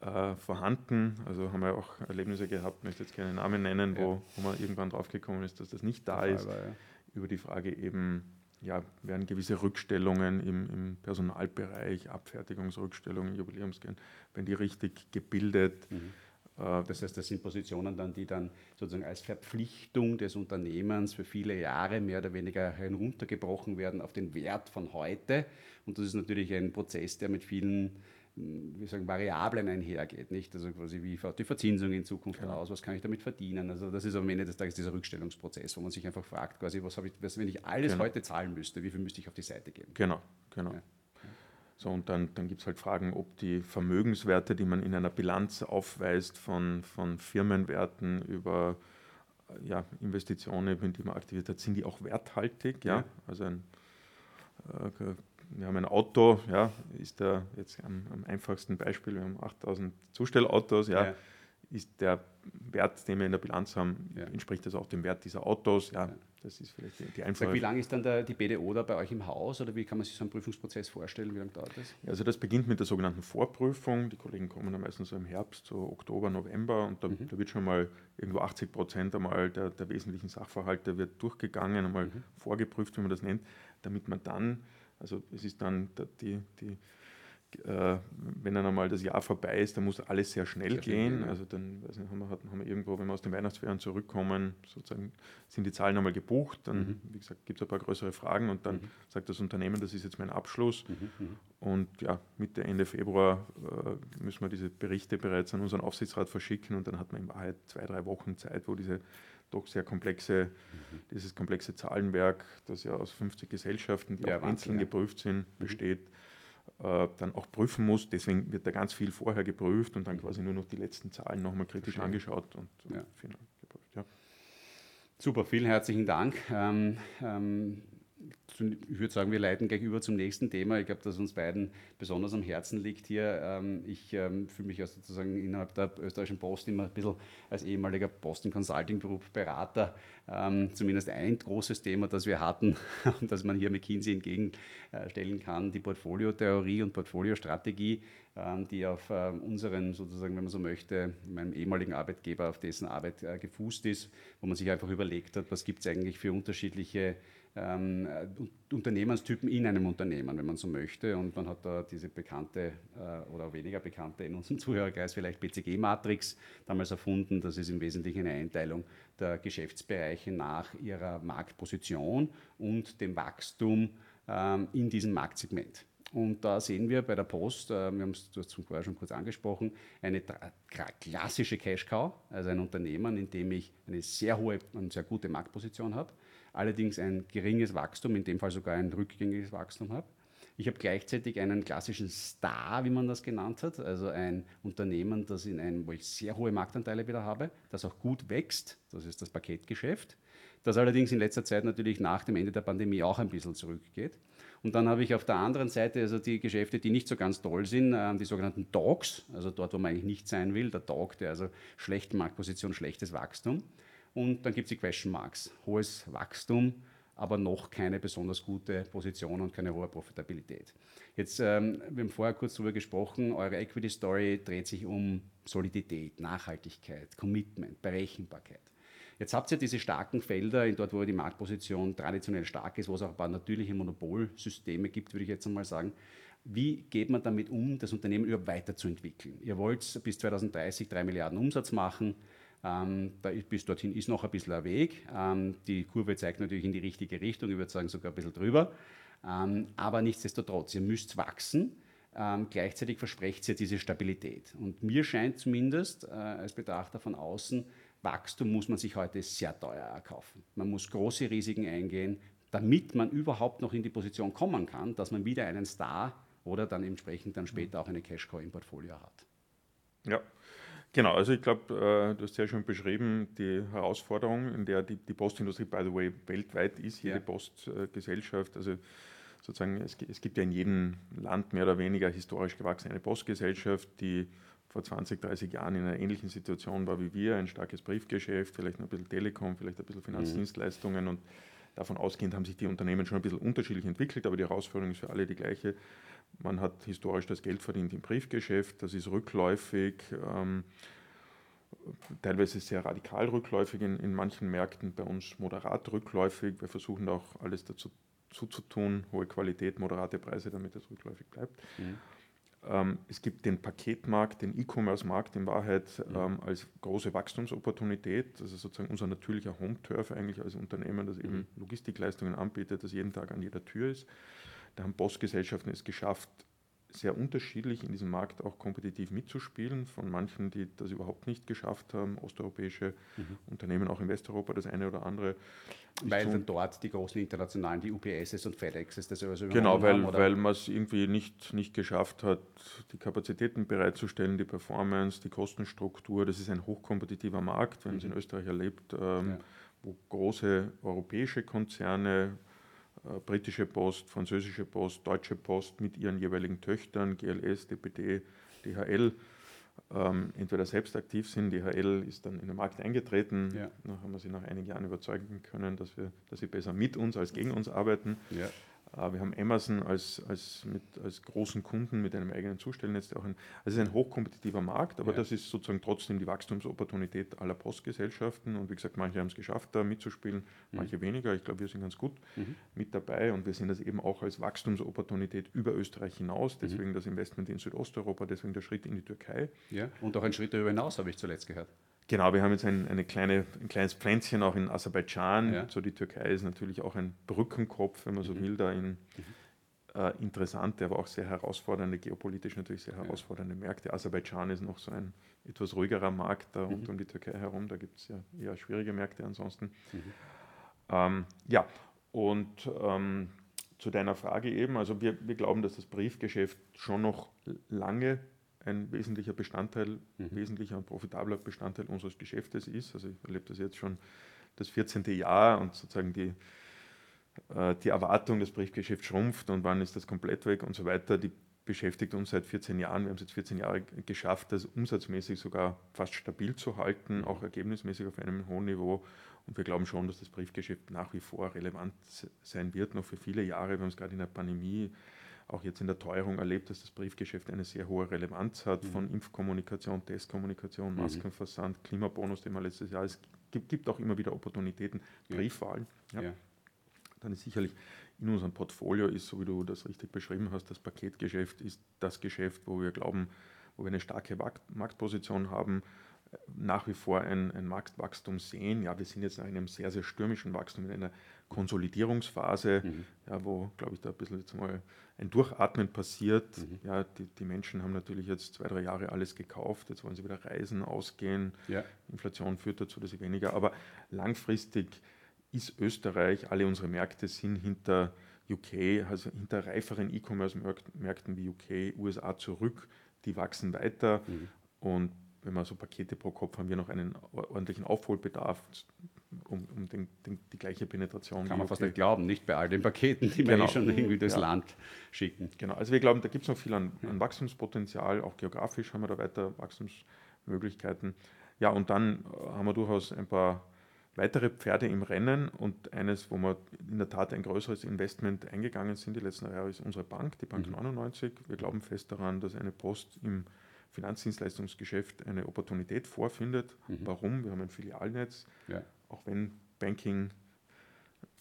ja. äh, vorhanden? Also haben wir auch Erlebnisse gehabt, möchte jetzt keine Namen nennen, ja. wo, wo man irgendwann draufgekommen ist, dass das nicht da ist. War, über die Frage eben, ja, werden gewisse Rückstellungen im, im Personalbereich, Abfertigungsrückstellungen, Jubiläumsgeld, wenn die richtig gebildet. Mhm. Äh, das heißt, das sind Positionen dann, die dann sozusagen als Verpflichtung des Unternehmens für viele Jahre mehr oder weniger heruntergebrochen werden auf den Wert von heute. Und das ist natürlich ein Prozess, der mit vielen wie sagen, Variablen einhergeht. Nicht? Also quasi, wie schaut die Verzinsung in Zukunft genau. aus, was kann ich damit verdienen? Also das ist am Ende des Tages dieser Rückstellungsprozess, wo man sich einfach fragt, quasi, was habe ich, was, wenn ich alles genau. heute zahlen müsste, wie viel müsste ich auf die Seite geben? Genau, genau. Ja. So, und dann, dann gibt es halt Fragen, ob die Vermögenswerte, die man in einer Bilanz aufweist, von, von Firmenwerten über ja, Investitionen, in die man aktiviert hat, sind die auch werthaltig? Ja? ja. Also ein äh, wir haben ein Auto, ja, ist der jetzt am, am einfachsten Beispiel, wir haben 8000 Zustellautos, ja, ja, ist der Wert, den wir in der Bilanz haben, ja. entspricht das auch dem Wert dieser Autos, ja, ja. das ist vielleicht die, die einfache. Wie lange ist dann der, die BDO da bei euch im Haus oder wie kann man sich so einen Prüfungsprozess vorstellen, wie lange dauert das? also das beginnt mit der sogenannten Vorprüfung, die Kollegen kommen dann meistens so im Herbst, so Oktober, November und da, mhm. da wird schon mal irgendwo 80 Prozent einmal der, der wesentlichen Sachverhalte wird durchgegangen, einmal mhm. vorgeprüft, wie man das nennt, damit man dann also es ist dann die, die äh, wenn dann einmal das Jahr vorbei ist, dann muss alles sehr schnell sehr gehen. Schnell, ja. Also dann nicht, haben, wir, haben wir irgendwo, wenn wir aus den Weihnachtsferien zurückkommen, sozusagen sind die Zahlen einmal gebucht, dann, mhm. wie gesagt, gibt es ein paar größere Fragen und dann mhm. sagt das Unternehmen, das ist jetzt mein Abschluss. Mhm. mhm. Und ja, Mitte, Ende Februar äh, müssen wir diese Berichte bereits an unseren Aufsichtsrat verschicken und dann hat man in Wahrheit zwei, drei Wochen Zeit, wo diese doch sehr komplexe, mhm. dieses komplexe Zahlenwerk, das ja aus 50 Gesellschaften, die ja, auch einzeln ja. geprüft sind, mhm. besteht, äh, dann auch prüfen muss. Deswegen wird da ganz viel vorher geprüft und dann mhm. quasi nur noch die letzten Zahlen nochmal kritisch Verstehen. angeschaut und, ja. final geprüft. Super, vielen herzlichen Dank. Ähm, ähm, ich würde sagen, wir leiten gleich über zum nächsten Thema. Ich glaube, dass uns beiden besonders am Herzen liegt hier. Ähm, ich ähm, fühle mich ja sozusagen innerhalb der österreichischen Post immer ein bisschen als ehemaliger Boston Consulting Group Berater ähm, zumindest ein großes Thema, das wir hatten und das man hier McKinsey entgegenstellen kann, die Portfoliotheorie und Portfoliostrategie, die auf unseren, sozusagen, wenn man so möchte, meinem ehemaligen Arbeitgeber, auf dessen Arbeit äh, gefußt ist, wo man sich einfach überlegt hat, was gibt es eigentlich für unterschiedliche ähm, Unternehmenstypen in einem Unternehmen, wenn man so möchte. Und man hat da diese bekannte äh, oder weniger bekannte in unserem Zuhörerkreis vielleicht BCG-Matrix damals erfunden. Das ist im Wesentlichen eine Einteilung der Geschäftsbereiche nach ihrer Marktposition und dem Wachstum ähm, in diesem Marktsegment. Und da sehen wir bei der Post, äh, wir haben es vorher schon kurz angesprochen, eine klassische Cash Cow, also ein Unternehmen, in dem ich eine sehr hohe und sehr gute Marktposition habe allerdings ein geringes Wachstum, in dem Fall sogar ein rückgängiges Wachstum habe. Ich habe gleichzeitig einen klassischen Star, wie man das genannt hat, also ein Unternehmen, das in einem, wo ich sehr hohe Marktanteile wieder habe, das auch gut wächst, das ist das Paketgeschäft, das allerdings in letzter Zeit natürlich nach dem Ende der Pandemie auch ein bisschen zurückgeht. Und dann habe ich auf der anderen Seite also die Geschäfte, die nicht so ganz toll sind, äh, die sogenannten Dogs, also dort, wo man eigentlich nicht sein will, der Dog, der also schlechte Marktposition, schlechtes Wachstum. Und dann gibt es die Question Marks. Hohes Wachstum, aber noch keine besonders gute Position und keine hohe Profitabilität. Jetzt, ähm, wir haben vorher kurz darüber gesprochen, eure Equity Story dreht sich um Solidität, Nachhaltigkeit, Commitment, Berechenbarkeit. Jetzt habt ihr diese starken Felder, in dort, wo die Marktposition traditionell stark ist, wo es auch ein paar natürliche Monopolsysteme gibt, würde ich jetzt einmal sagen. Wie geht man damit um, das Unternehmen überhaupt weiterzuentwickeln? Ihr wollt bis 2030 drei Milliarden Umsatz machen. Ähm, da ist, bis dorthin ist noch ein bisschen ein Weg. Ähm, die Kurve zeigt natürlich in die richtige Richtung, ich würde sagen sogar ein bisschen drüber. Ähm, aber nichtsdestotrotz, ihr müsst wachsen. Ähm, gleichzeitig versprecht ihr diese Stabilität. Und mir scheint zumindest äh, als Betrachter von außen, Wachstum muss man sich heute sehr teuer erkaufen. Man muss große Risiken eingehen, damit man überhaupt noch in die Position kommen kann, dass man wieder einen Star oder dann entsprechend dann später auch eine Cash-Cow im Portfolio hat. Ja, Genau, also ich glaube, äh, du hast sehr schön beschrieben, die Herausforderung, in der die, die Postindustrie, by the way, weltweit ist, jede ja. Postgesellschaft, also sozusagen, es, es, gibt ja in jedem Land mehr oder weniger historisch gewachsen eine Postgesellschaft, die vor 20, 30 Jahren in einer ähnlichen Situation war wie wir, ein starkes Briefgeschäft, vielleicht noch ein bisschen Telekom, vielleicht ein bisschen Finanzdienstleistungen und davon ausgehend haben sich die Unternehmen schon ein bisschen unterschiedlich entwickelt, aber die Herausforderung ist für alle die gleiche. Man hat historisch das Geld verdient im Briefgeschäft, das ist rückläufig, ähm, teilweise sehr radikal rückläufig in, in manchen Märkten, bei uns moderat rückläufig. Wir versuchen auch alles dazu zuzutun, hohe Qualität, moderate Preise, damit es rückläufig bleibt. Mhm. Ähm, es gibt den Paketmarkt, den E-Commerce-Markt in Wahrheit mhm. ähm, als große Wachstumsopportunität. Das ist sozusagen unser natürlicher Home-Turf eigentlich als Unternehmen, das eben mhm. Logistikleistungen anbietet, das jeden Tag an jeder Tür ist. Da haben Postgesellschaften es geschafft, sehr unterschiedlich in diesem Markt auch kompetitiv mitzuspielen. Von manchen, die das überhaupt nicht geschafft haben, osteuropäische mhm. Unternehmen, auch in Westeuropa das eine oder andere. Weil dann dort die großen internationalen, die UPSs und FedExes das also Genau, weil, haben, weil man es irgendwie nicht, nicht geschafft hat, die Kapazitäten bereitzustellen, die Performance, die Kostenstruktur. Das ist ein hochkompetitiver Markt, wenn man es in mhm. Österreich erlebt, ähm, ja. wo große europäische Konzerne britische Post, französische Post, deutsche Post mit ihren jeweiligen Töchtern, GLS, DPD, DHL, ähm, entweder selbst aktiv sind. DHL ist dann in den Markt eingetreten. Ja. Dann haben wir sie nach einigen Jahren überzeugen können, dass, wir, dass sie besser mit uns als gegen uns arbeiten. Ja. Äh, wir haben Amazon als, als, mit, als großen Kunden mit einem eigenen Zustellnetz. Auch ein, also es ist ein hochkompetitiver Markt, aber ja. das ist sozusagen trotzdem die Wachstumsopportunität aller Postgesellschaften. Und wie gesagt, manche haben es geschafft, da mitzuspielen, mhm. manche weniger. Ich glaube, wir sind ganz gut mhm. mit dabei und wir sehen das eben auch als Wachstumsopportunität über Österreich hinaus. Mhm. Deswegen mhm. das Investment in Südosteuropa, deswegen der Schritt in die Türkei. Ja, und auch ein Schritt darüber hinaus, habe ich zuletzt gehört. Genau, wir haben jetzt ein, eine kleine, ein kleines Pflänzchen auch in Aserbaidschan. Ja. So die Türkei ist natürlich auch ein Brückenkopf, wenn man so mhm. will, da in, äh, interessante, aber auch sehr herausfordernde, geopolitisch natürlich sehr herausfordernde Märkte. Aserbaidschan ist noch so ein etwas ruhigerer Markt da rund mhm. um die Türkei herum. Da gibt es ja eher schwierige Märkte ansonsten. Mhm. Ähm, ja, und ähm, zu deiner Frage eben, also wir, wir glauben, dass das Briefgeschäft schon noch lange ein wesentlicher Bestandteil, mhm. wesentlicher und profitabler Bestandteil unseres Geschäftes ist. Also ich erlebe das jetzt schon das 14. Jahr und sozusagen die, äh, die Erwartung, das Briefgeschäft schrumpft und wann ist das komplett weg und so weiter, die beschäftigt uns seit 14 Jahren. Wir haben es jetzt 14 Jahre geschafft, das umsatzmäßig sogar fast stabil zu halten, mhm. auch ergebnismäßig auf einem hohen Niveau. Und wir glauben schon, dass das Briefgeschäft nach wie vor relevant sein wird, noch für viele Jahre. Wir haben es gerade in der Pandemie, auch jetzt in der Teuerung erlebt, dass das Briefgeschäft eine sehr hohe Relevanz hat, mhm. von Impfkommunikation, Testkommunikation, mhm. Maskenversand, Klimabonus, den wir letztes Jahr. Es gibt, gibt auch immer wieder Opportunitäten, Briefwahlen. Ja. Ja. Dann ist sicherlich in unserem Portfolio ist, so wie du das richtig beschrieben hast, das Paketgeschäft ist das Geschäft, wo wir glauben, wo wir eine starke Marktposition haben, nach wie vor ein, ein Marktwachstum sehen. Ja, wir sind jetzt in einem sehr, sehr stürmischen Wachstum, in einer Konsolidierungsphase, mhm. ja, wo, glaube ich, da ein bisschen jetzt mal ein Durchatmen passiert. Mhm. Ja, die, die, Menschen haben natürlich jetzt zwei, drei Jahre alles gekauft, jetzt wollen sie wieder reisen, ausgehen. Ja. Inflation führt dazu, dass sie weniger. Aber langfristig ist Österreich, alle unsere Märkte sind hinter UK, also hinter reiferen E-Commerce-Märkten wie UK, USA zurück. Die wachsen weiter mhm. und wenn wir so Pakete pro Kopf haben, wir noch einen ordentlichen Aufholbedarf, um, um den, den, die gleiche Penetration. Kann man fast nicht glauben, nicht bei all den Paketen, die genau. wir eh schon irgendwie durchs ja. Land schicken. Genau, also wir glauben, da gibt es noch viel an, an, Wachstumspotenzial, auch geografisch haben wir da weiter Wachstumsmöglichkeiten. Ja, und dann äh, haben wir durchaus ein paar weitere Pferde im Rennen und eines, wo wir in der Tat ein größeres Investment eingegangen sind die letzten Jahre, ist unsere Bank, die Bank mhm. 99. Wir glauben fest daran, dass eine Post im Finanzdienstleistungsgeschäft eine Opportunität vorfindet. Mhm. Warum? Wir haben ein Filialnetz. Ja. Auch wenn Banking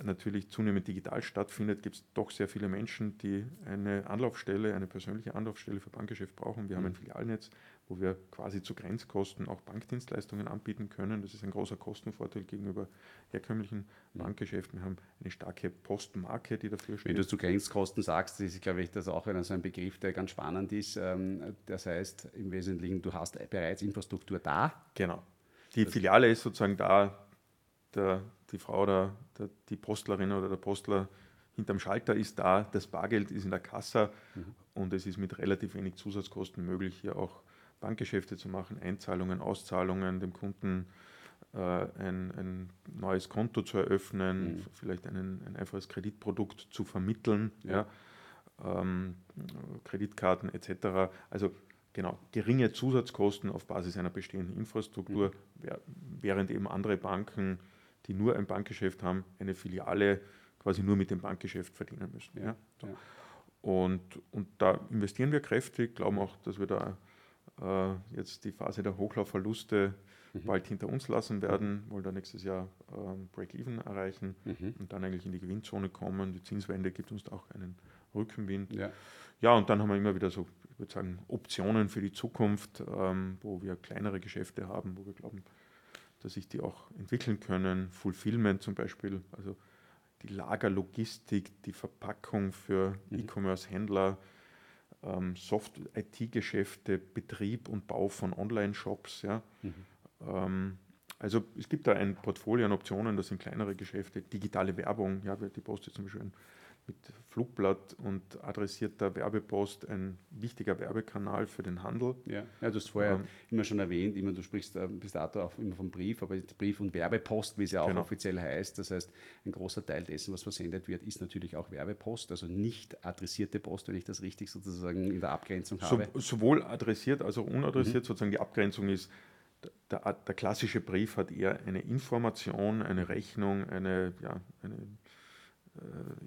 natürlich zunehmend digital stattfindet, gibt es doch sehr viele Menschen, die eine Anlaufstelle, eine persönliche Anlaufstelle für Bankgeschäft brauchen. Wir mhm. haben ein Filialnetz, wo wir quasi zu Grenzkosten auch Bankdienstleistungen anbieten können. Das ist ein großer Kostenvorteil gegenüber herkömmlichen mhm. Bankgeschäften. Wir haben eine starke Postmarke, die dafür steht. Wenn du zu Grenzkosten sagst, das ist, glaube ich, das auch so ein Begriff, der ganz spannend ist. Ähm, das heißt im Wesentlichen, du hast bereits Infrastruktur da. Genau. Die das Filiale ist sozusagen da, der, die Frau oder der, die Postlerin oder der Postler hinterm Schalter ist da, das Bargeld ist in der Kasse mhm. und es ist mit relativ wenig Zusatzkosten möglich, hier auch Bankgeschäfte zu machen, Einzahlungen, Auszahlungen, dem Kunden äh, ein, ein, neues Konto zu eröffnen, mhm. vielleicht einen, ein einfaches Kreditprodukt zu vermitteln, ja. ja ähm, Kreditkarten etc. Also genau, geringe Zusatzkosten auf Basis einer bestehenden Infrastruktur, mhm. während eben andere Banken, die nur ein Bankgeschäft haben, eine Filiale quasi nur mit dem Bankgeschäft verdienen müssen. Ja. So. ja. Und, und da investieren wir kräftig, glauben auch, dass wir da äh, jetzt die Phase der Hochlaufverluste mhm. bald hinter uns lassen werden, wollen da nächstes Jahr ähm, Break-Even erreichen mhm. und dann eigentlich in die Gewinnzone kommen. Die Zinswende gibt uns da auch einen Rückenwind. Ja. ja, und dann haben wir immer wieder so, ich würde sagen, Optionen für die Zukunft, ähm, wo wir kleinere Geschäfte haben, wo wir glauben, dass sich die auch entwickeln können. Fulfillment zum Beispiel, also die Lagerlogistik, die Verpackung für mhm. E-Commerce-Händler, ähm, Soft-IT-Geschäfte, Betrieb und Bau von Online-Shops. Ja. Mhm. Ähm, also es gibt da ein Portfolio an Optionen, das sind kleinere Geschäfte, digitale Werbung, ja, die Post ist zum Beispiel ein mit Flugblatt und adressierter Werbepost ein wichtiger Werbekanal für den Handel. Ja, ja du hast vorher ähm, immer schon erwähnt, immer, du sprichst äh, bis dato auch immer vom Brief, aber Brief und Werbepost, wie es ja auch genau. offiziell heißt, das heißt, ein großer Teil dessen, was versendet wird, ist natürlich auch Werbepost, also nicht adressierte Post, wenn ich das richtig sozusagen in der Abgrenzung habe. So, sowohl adressiert als auch unadressiert, mhm. sozusagen die Abgrenzung ist, der, der, klassische Brief hat eher eine Information, eine Rechnung, eine, ja, eine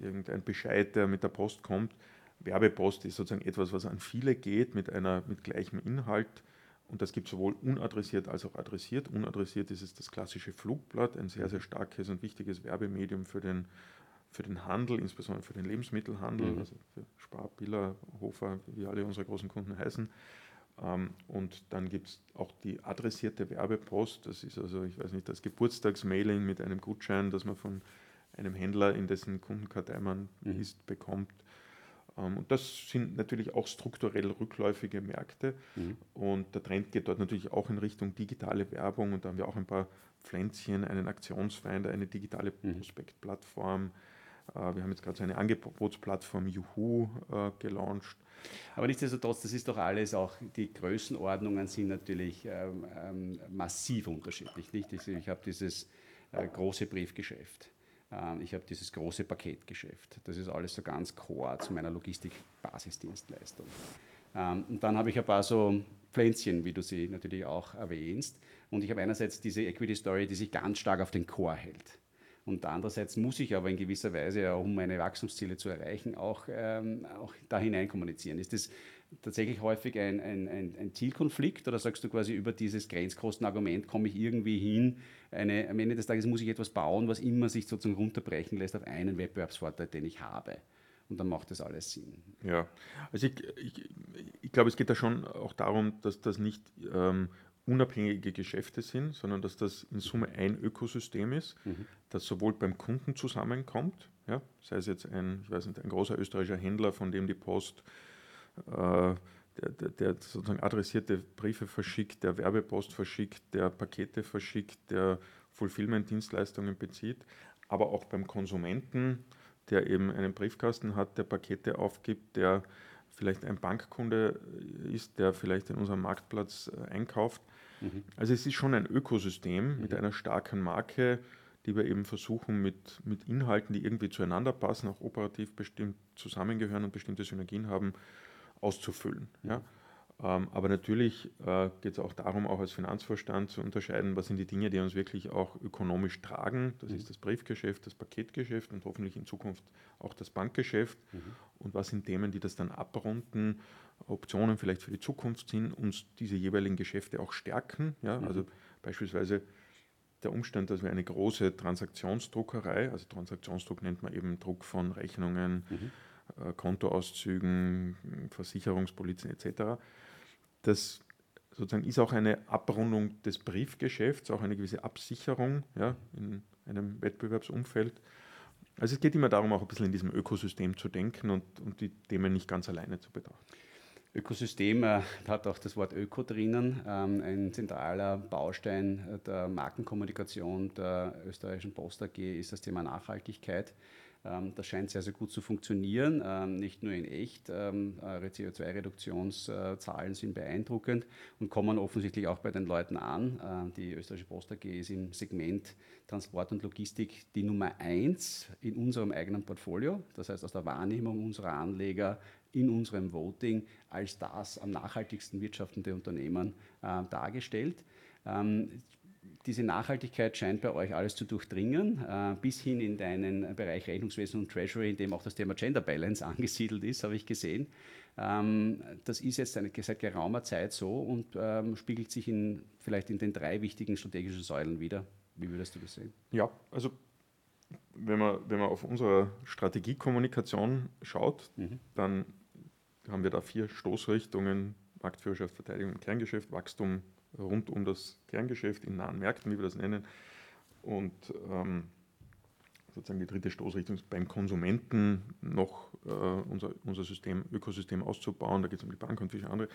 irgendein Bescheid, der mit der Post kommt. Werbepost ist sozusagen etwas, was an viele geht, mit, einer, mit gleichem Inhalt. Und das gibt es sowohl unadressiert als auch adressiert. Unadressiert ist es das klassische Flugblatt, ein sehr, sehr starkes und wichtiges Werbemedium für den, für den Handel, insbesondere für den Lebensmittelhandel, mhm. also für Spar, Biller, Hofer, wie alle unsere großen Kunden heißen. Ähm, und dann gibt es auch die adressierte Werbepost. Das ist also, ich weiß nicht, das Geburtstagsmailing mit einem Gutschein, das man von einem Händler, in dessen Kundenkartei man mhm. ist, bekommt. Ähm, und das sind natürlich auch strukturell rückläufige Märkte. Mhm. Und der Trend geht dort natürlich auch in Richtung digitale Werbung. Und da haben wir auch ein paar Pflänzchen, einen Aktionsfinder, eine digitale mhm. Prospektplattform. Äh, wir haben jetzt gerade so eine Angebotsplattform Juhu äh, gelauncht. Aber nichtsdestotrotz, das ist doch alles auch, die Größenordnungen sind natürlich ähm, ähm, massiv unterschiedlich. Nicht? Ich, ich habe dieses äh, große Briefgeschäft. Ähm, ich habe dieses große Paketgeschäft. Das ist alles so ganz core zu meiner Logistik-Basisdienstleistung. Ähm, und dann habe ich ein paar so Pflänzchen, wie du sie natürlich auch erwähnst. Und ich habe einerseits diese Equity Story, die sich ganz stark auf den Core hält. Und andererseits muss ich aber in gewisser Weise, um meine Wachstumsziele zu erreichen, auch, ähm, auch da hinein kommunizieren. Ist das tatsächlich häufig ein, ein, ein, Zielkonflikt oder sagst du quasi über dieses Grenzkostenargument komme ich irgendwie hin, eine, am Ende des Tages muss ich etwas bauen, was immer sich sozusagen runterbrechen lässt auf einen Wettbewerbsvorteil, den ich habe. Und dann macht das alles Sinn. Ja, also ich, ich, ich glaube, es geht da schon auch darum, dass das nicht ähm, unabhängige Geschäfte sind, sondern dass das in Summe ein Ökosystem ist, mhm. das sowohl beim Kunden zusammenkommt, ja, sei es jetzt ein, ich weiß nicht, ein großer österreichischer Händler, von dem die Post der, der, der, sozusagen adressierte Briefe verschickt, der Werbepost verschickt, der Pakete verschickt, der Fulfillment-Dienstleistungen bezieht, aber auch beim Konsumenten, der eben einen Briefkasten hat, der Pakete aufgibt, der vielleicht ein Bankkunde ist, der vielleicht in unserem Marktplatz äh, einkauft. Mhm. Also es ist schon ein Ökosystem mhm. mit einer starken Marke, die wir eben versuchen mit, mit Inhalten, die irgendwie zueinander passen, auch operativ bestimmt zusammengehören und bestimmte Synergien haben, auszufüllen. Ja? Ähm, aber natürlich äh, geht es auch darum, auch als Finanzvorstand zu unterscheiden, was sind die Dinge, die uns wirklich auch ökonomisch tragen. Das mhm. ist das Briefgeschäft, das Paketgeschäft und hoffentlich in Zukunft auch das Bankgeschäft. Mhm. Und was sind Themen, die das dann abrunden, Optionen vielleicht für die Zukunft sind, uns diese jeweiligen Geschäfte auch stärken. Ja? Mhm. Also beispielsweise der Umstand, dass wir eine große Transaktionsdruckerei, also Transaktionsdruck nennt man eben Druck von Rechnungen, mhm. Kontoauszügen, Versicherungspolizen etc. Das sozusagen ist auch eine Abrundung des Briefgeschäfts, auch eine gewisse Absicherung ja, in einem Wettbewerbsumfeld. Also es geht immer darum, auch ein bisschen in diesem Ökosystem zu denken und, und die Themen nicht ganz alleine zu betrachten. Ökosystem äh, hat auch das Wort Öko drinnen. Ähm, ein zentraler Baustein der Markenkommunikation der österreichischen Post AG ist das Thema Nachhaltigkeit. Ähm, das scheint sehr, sehr gut zu funktionieren, ähm, nicht nur in echt. Ähm, eure CO2-Reduktionszahlen sind beeindruckend und kommen offensichtlich auch bei den Leuten an. Die österreichische Post AG ist im Segment Transport und Logistik die Nummer eins in unserem eigenen Portfolio. Das heißt, aus der Wahrnehmung unserer Anleger in unserem Voting als das am nachhaltigsten wirtschaftende Unternehmen äh, dargestellt diese Nachhaltigkeit scheint bei euch alles zu durchdringen, äh, bis hin in deinen Bereich Rechnungswesen und Treasury, in dem auch das Thema Gender Balance angesiedelt ist, habe ich gesehen. Ähm, das ist jetzt seit geraumer Zeit so und ähm, spiegelt sich in, vielleicht in den drei wichtigen strategischen Säulen wieder. Wie würdest du das sehen? Ja, also wenn man, wenn man auf unsere Strategiekommunikation schaut, mhm. dann haben wir da vier Stoßrichtungen, Marktführerschaft, Verteidigung und Kerngeschäft, Wachstum, rund um das Kerngeschäft in nahen Märkten, wie wir das nennen. Und ähm, sozusagen die dritte Stoßrichtung ist beim Konsumenten noch äh, unser, unser System, Ökosystem auszubauen. Da geht es um die Bank und viele andere.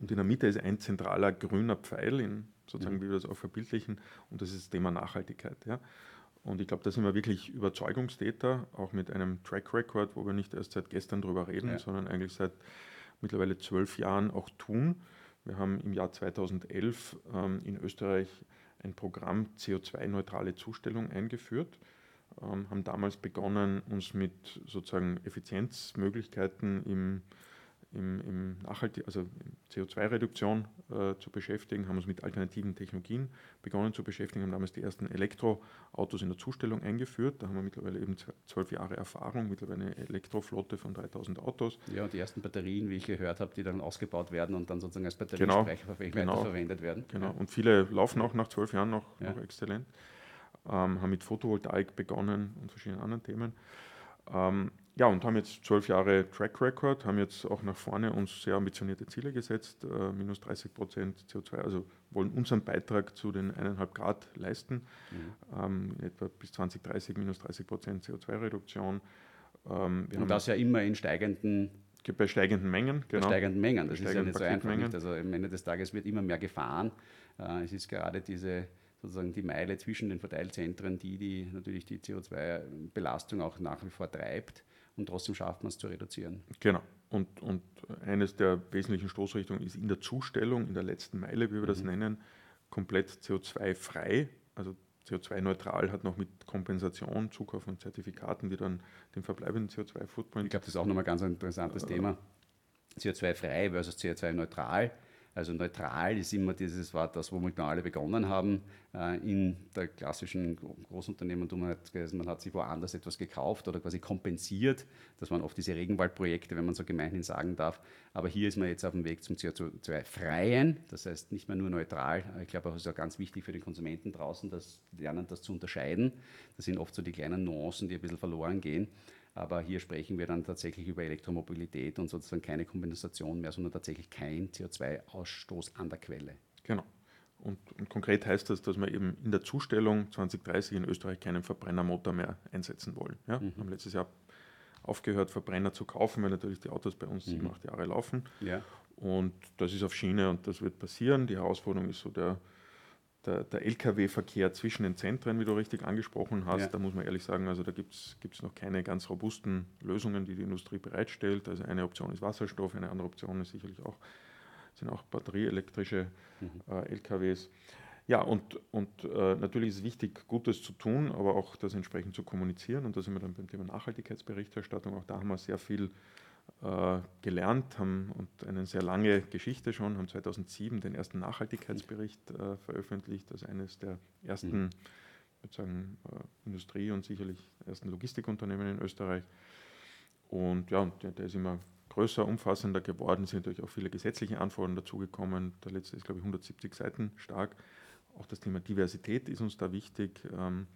Und in der Mitte ist ein zentraler grüner Pfeil, in, sozusagen, mhm. wie wir das auch verbildlichen, und das ist das Thema Nachhaltigkeit. Ja. Und ich glaube, da sind wir wirklich Überzeugungstäter, auch mit einem Track Record, wo wir nicht erst seit gestern drüber reden, ja. sondern eigentlich seit mittlerweile zwölf Jahren auch tun. Wir haben im Jahr 2011 ähm, in Österreich ein Programm CO2-neutrale Zustellung eingeführt, ähm, haben damals begonnen, uns mit sozusagen Effizienzmöglichkeiten im im, im Nachhaltig also CO2-Reduktion äh, zu beschäftigen, haben uns mit alternativen Technologien begonnen zu beschäftigen, haben damals die ersten Elektroautos in der Zustellung eingeführt. Da haben wir mittlerweile eben zwölf Jahre Erfahrung, mittlerweile eine Elektroflotte von 3000 Autos. Ja, und die ersten Batterien, wie ich gehört habe, die dann ausgebaut werden und dann sozusagen als Batteriespeicher genau, genau, weiterverwendet werden. Genau, und viele laufen auch nach zwölf Jahren noch, ja. noch exzellent. Ähm, haben mit Photovoltaik begonnen und verschiedenen anderen Themen. Ähm, ja, und haben jetzt zwölf Jahre Track Record, haben jetzt auch nach vorne uns sehr ambitionierte Ziele gesetzt, äh, minus 30 Prozent CO2, also wollen unseren Beitrag zu den 1,5 Grad leisten, mhm. ähm, etwa bis 2030 minus 30 Prozent CO2-Reduktion. Ähm, und das ja immer in steigenden Bei steigenden Mengen, genau. Bei steigenden Mengen, das ist ja nicht so einfach. Nicht. Also am Ende des Tages wird immer mehr gefahren. Äh, es ist gerade diese sozusagen die Meile zwischen den Verteilzentren, die, die natürlich die CO2-Belastung auch nach wie vor treibt und trotzdem schafft man es zu reduzieren. Genau. Und, und eines der wesentlichen Stoßrichtungen ist in der Zustellung, in der letzten Meile, wie wir mhm. das nennen, komplett CO2-frei, also CO2-neutral, hat noch mit Kompensation, Zukauf von Zertifikaten, die dann den verbleibenden CO2-Footprint. Ich glaube, das ist auch nochmal ein ganz interessantes äh, Thema. CO2-frei versus CO2-neutral. Also neutral ist immer dieses Wort, das womit wir alle begonnen haben. Äh, in der klassischen Großunternehmertum, hat, man hat sich woanders etwas gekauft oder quasi kompensiert. Das waren oft diese Regenwaldprojekte, wenn man so gemeinhin sagen darf. Aber hier ist man jetzt auf dem Weg zum CO2-freien, das heißt nicht mehr nur neutral. Ich glaube, das ist auch ganz wichtig für die Konsumenten draußen, dass lernen, das zu unterscheiden. Das sind oft so die kleinen Nuancen, die ein bisschen verloren gehen. Aber hier sprechen wir dann tatsächlich über Elektromobilität und sozusagen keine Kompensation mehr, sondern tatsächlich kein CO2-Ausstoß an der Quelle. Genau. Und, und, konkret heißt das, dass wir eben in der Zustellung 2030 in Österreich keinen Verbrennermotor mehr einsetzen wollen. Ja? Mhm. Wir haben letztes Jahr aufgehört, Verbrenner zu kaufen, weil natürlich die Autos bei uns mhm. sieben, acht Jahre laufen. Ja. Und das ist auf Schiene und das wird passieren. Die Herausforderung ist so der, der, der Lkw-Verkehr zwischen den Zentren, wie du richtig angesprochen hast, ja. da muss man ehrlich sagen, also da gibt es noch keine ganz robusten Lösungen, die die Industrie bereitstellt. Also eine Option ist Wasserstoff, eine andere Option ist sicherlich auch, sind auch batterieelektrische mhm. äh, Lkws. Ja, und, und äh, natürlich ist es wichtig, Gutes zu tun, aber auch das entsprechend zu kommunizieren. Und da sind wir dann beim Thema Nachhaltigkeitsberichterstattung. Auch da haben wir sehr viel gelernt haben und eine sehr lange Geschichte schon, haben 2007 den ersten Nachhaltigkeitsbericht äh, veröffentlicht, als eines der ersten mhm. sagen, äh, Industrie- und sicherlich ersten Logistikunternehmen in Österreich. Und ja, der, der, ist immer größer, umfassender geworden, sind natürlich auch viele gesetzliche Anforderungen dazugekommen. Der letzte ist, glaube ich, 170 Seiten stark. Auch das Thema Diversität ist uns da wichtig. Ähm,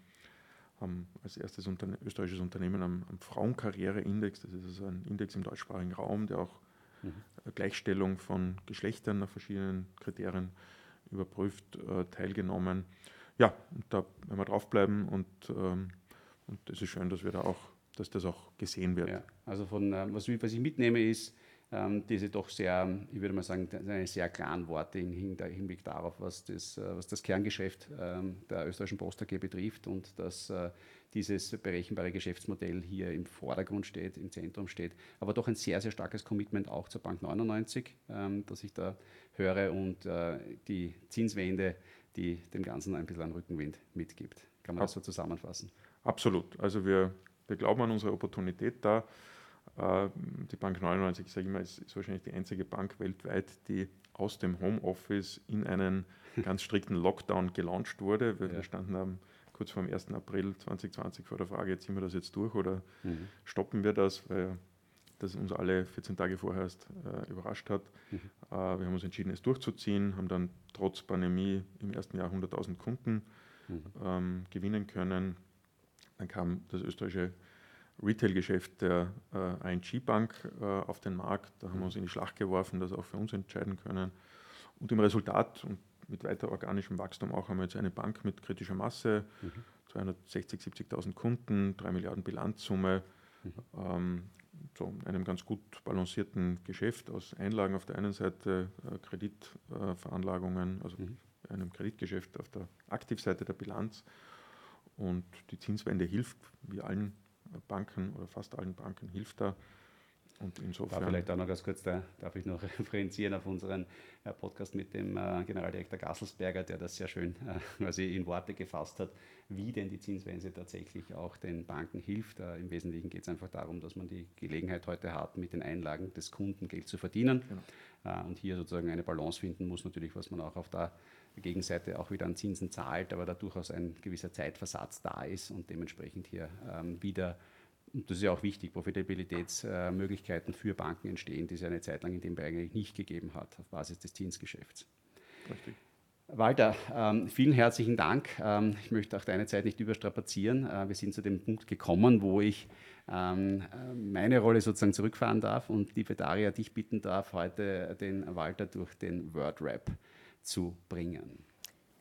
haben als erstes Unterne österreichisches Unternehmen am, am Frauenkarriereindex, das ist also ein Index im deutschsprachigen Raum, der auch mhm. Gleichstellung von Geschlechtern nach verschiedenen Kriterien überprüft, äh, teilgenommen. Ja, und da werden wir draufbleiben und, ähm, und es ist schön, dass wir da auch, dass das auch gesehen wird. Ja, also von ähm, was, was ich mitnehme ist, diese doch sehr, ich würde mal sagen, eine sehr klaren Worte im Hinblick darauf, was das, äh, was das Kerngeschäft ähm, der österreichischen Post AG betrifft und dass äh, dieses berechenbare Geschäftsmodell hier im Vordergrund steht, im Zentrum steht, aber doch ein sehr, sehr starkes Commitment auch zur Bank 99, ähm, das ich da höre und äh, die Zinswende, die dem Ganzen ein bisschen an Rückenwind mitgibt. Kann man das so zusammenfassen? Absolut. Also wir, wir glauben an unsere Opportunität da. Äh, die Bank 99, ich sage immer, ist, ist wahrscheinlich die einzige Bank weltweit, die aus dem Homeoffice in einen ganz strikten Lockdown gelauncht wurde. Wir ja. standen am, kurz vor dem 1. April 2020 vor der Frage, ziehen wir das jetzt durch oder mhm. stoppen wir das, weil das uns alle 14 Tage vorher erst äh, überrascht hat. Mhm. Äh, wir haben uns entschieden, es durchzuziehen, haben dann trotz Pandemie im ersten Jahr 100.000 Kunden mhm. ähm, gewinnen können. Dann kam das österreichische Retail-Geschäft der äh, ING Bank äh, auf den Markt. Da haben wir uns in die Schlacht geworfen, das auch für uns entscheiden können. Und im Resultat und mit weiter organischem Wachstum auch haben wir jetzt eine Bank mit kritischer Masse, mhm. 260, 70.000 Kunden, 3 Milliarden Bilanzsumme, mhm. ähm, so einem ganz gut balancierten Geschäft aus Einlagen auf der einen Seite, äh, Kreditveranlagungen, also mhm. einem Kreditgeschäft auf der Aktivseite der Bilanz. Und die Zinswende hilft, wie allen Banken oder fast allen Banken hilft da. Und insofern. War vielleicht auch noch ganz kurz, da darf ich noch referenzieren auf unseren äh, Podcast mit dem äh, Generaldirektor Gasselsberger, der das sehr schön äh, quasi in Worte gefasst hat, wie denn die Zinswende tatsächlich auch den Banken hilft. Im Wesentlichen geht es einfach darum, dass man die Gelegenheit heute hat, mit den Einlagen des Kunden Geld zu verdienen. Genau. Und hier sozusagen eine Balance finden muss, natürlich, was man auch auf der Gegenseite auch wieder an Zinsen zahlt, aber da durchaus ein gewisser Zeitversatz da ist und dementsprechend hier ähm, wieder, und das ist ja auch wichtig, Profitabilitätsmöglichkeiten für Banken entstehen, die es ja eine Zeit lang in dem Bereich eigentlich nicht gegeben hat, auf Basis des Zinsgeschäfts. Richtig. Walter, ähm, vielen herzlichen Dank. Ähm, ich möchte auch deine Zeit nicht überstrapazieren. Äh, wir sind zu dem Punkt gekommen, wo ich ähm, meine Rolle sozusagen zurückfahren darf und liebe Daria, dich bitten darf, heute den Walter durch den Word Rap zu bringen.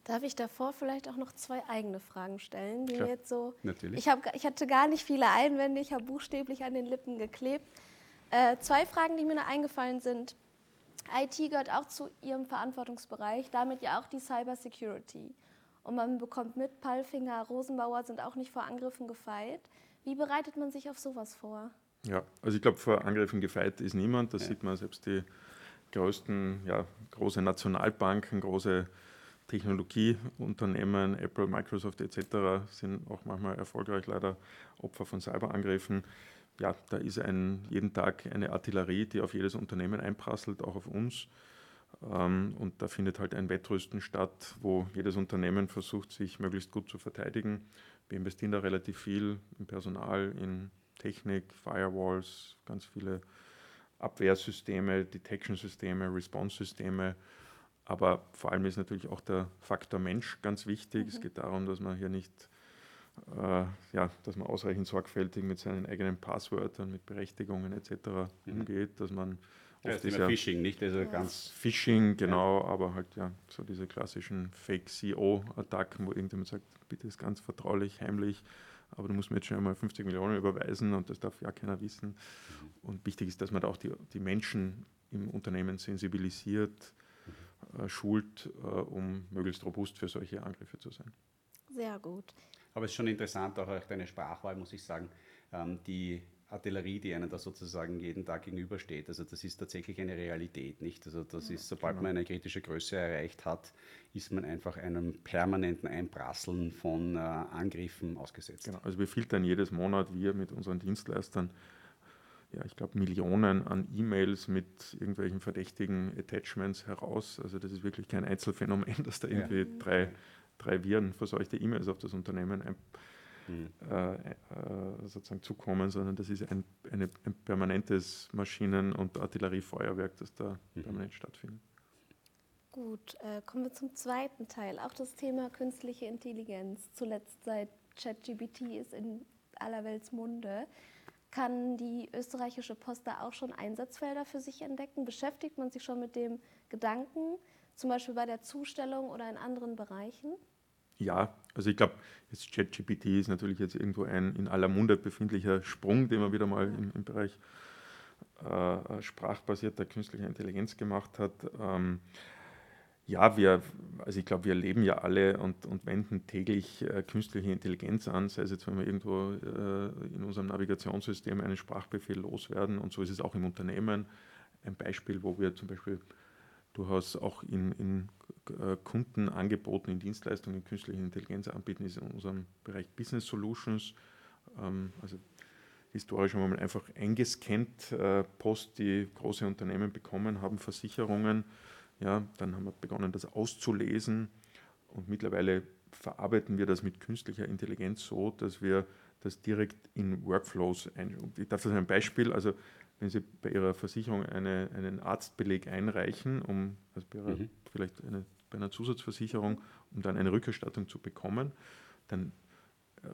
Darf ich davor vielleicht auch noch zwei eigene Fragen stellen, die Klar, jetzt so. Natürlich. Ich, hab, ich hatte gar nicht viele Einwände, ich habe buchstäblich an den Lippen geklebt. Äh, zwei Fragen, die mir noch eingefallen sind. IT gehört auch zu Ihrem Verantwortungsbereich, damit ja auch die Cybersecurity. Und man bekommt mit, Palfinger, Rosenbauer sind auch nicht vor Angriffen gefeit. Wie bereitet man sich auf sowas vor? Ja, also ich glaube, vor Angriffen gefeit ist niemand. Das ja. sieht man selbst die größten, ja, große Nationalbanken, große Technologieunternehmen, Apple, Microsoft etc. sind auch manchmal erfolgreich leider Opfer von Cyberangriffen. Ja, da ist ein, jeden Tag eine Artillerie, die auf jedes Unternehmen einprasselt, auch auf uns. Ähm, und da findet halt ein Wettrüsten statt, wo jedes Unternehmen versucht, sich möglichst gut zu verteidigen. Wir investieren da relativ viel in Personal, in Technik, Firewalls, ganz viele Abwehrsysteme, Detection-Systeme, Response-Systeme. Aber vor allem ist natürlich auch der Faktor Mensch ganz wichtig. Mhm. Es geht darum, dass man hier nicht, äh, ja, dass man ausreichend sorgfältig mit seinen eigenen Passwörtern, mit Berechtigungen etc. Mhm. umgeht, dass man ja, das ist ja Phishing, nicht? Also ganz Phishing, genau, ja. aber halt ja, so diese klassischen Fake-CO-Attacken, wo irgendjemand sagt, bitte ist ganz vertraulich, heimlich, aber du musst mir jetzt schon einmal 50 Millionen überweisen und das darf ja keiner wissen. Und wichtig ist, dass man da auch die, die Menschen im Unternehmen sensibilisiert, äh, schult, äh, um möglichst robust für solche Angriffe zu sein. Sehr gut. Aber es ist schon interessant, auch deine Sprachwahl, muss ich sagen. Ähm, die Artillerie, die einem da sozusagen jeden Tag gegenübersteht. Also das ist tatsächlich eine Realität, nicht? Also das ist, sobald genau. man eine kritische Größe erreicht hat, ist man einfach einem permanenten Einprasseln von äh, Angriffen ausgesetzt. Genau. Also wir filtern jedes Monat, wir mit unseren Dienstleistern, ja, ich glaube, Millionen an E-Mails mit irgendwelchen verdächtigen Attachments heraus. Also das ist wirklich kein Einzelfenomen, dass da irgendwie ja. drei, drei Viren verseuchte E-Mails auf das Unternehmen ein, mhm. äh, sozusagen zukommen, sondern das ist ein, eine, ein permanentes Maschinen- und Artilleriefeuerwerk, das da mhm. permanent stattfindet. Gut, äh, kommen wir zum zweiten Teil. Auch das Thema künstliche Intelligenz. Zuletzt seit ChatGPT ist in aller Welt Munde. Kann die österreichische Post da auch schon Einsatzfelder für sich entdecken? Beschäftigt man sich schon mit dem Gedanken, zum Beispiel bei der Zustellung oder in anderen Bereichen? Ja, also ich glaube, jetzt ChatGPT ist natürlich jetzt irgendwo ein in aller Munde befindlicher Sprung, den man wieder mal im, im Bereich äh, sprachbasierter künstlicher Intelligenz gemacht hat. Ähm, ja, wir, also ich glaube, wir leben ja alle und, und wenden täglich äh, künstliche Intelligenz an, sei es jetzt, wenn wir irgendwo äh, in unserem Navigationssystem einen Sprachbefehl loswerden und so ist es auch im Unternehmen. Ein Beispiel, wo wir zum Beispiel durchaus auch in, in äh, Kundenangeboten, in Dienstleistungen künstliche Intelligenz anbieten, ist in unserem Bereich Business Solutions. Ähm, also historisch haben wir mal einfach eingescannt, äh, Post, die große Unternehmen bekommen haben, Versicherungen. Ja, dann haben wir begonnen, das auszulesen und mittlerweile verarbeiten wir das mit künstlicher Intelligenz so, dass wir das direkt in Workflows ein. Ich darf das ein Beispiel, also wenn Sie bei Ihrer Versicherung eine, einen Arztbeleg einreichen, um also bei ihrer, mhm. vielleicht eine, bei einer Zusatzversicherung, um dann eine Rückerstattung zu bekommen, dann äh,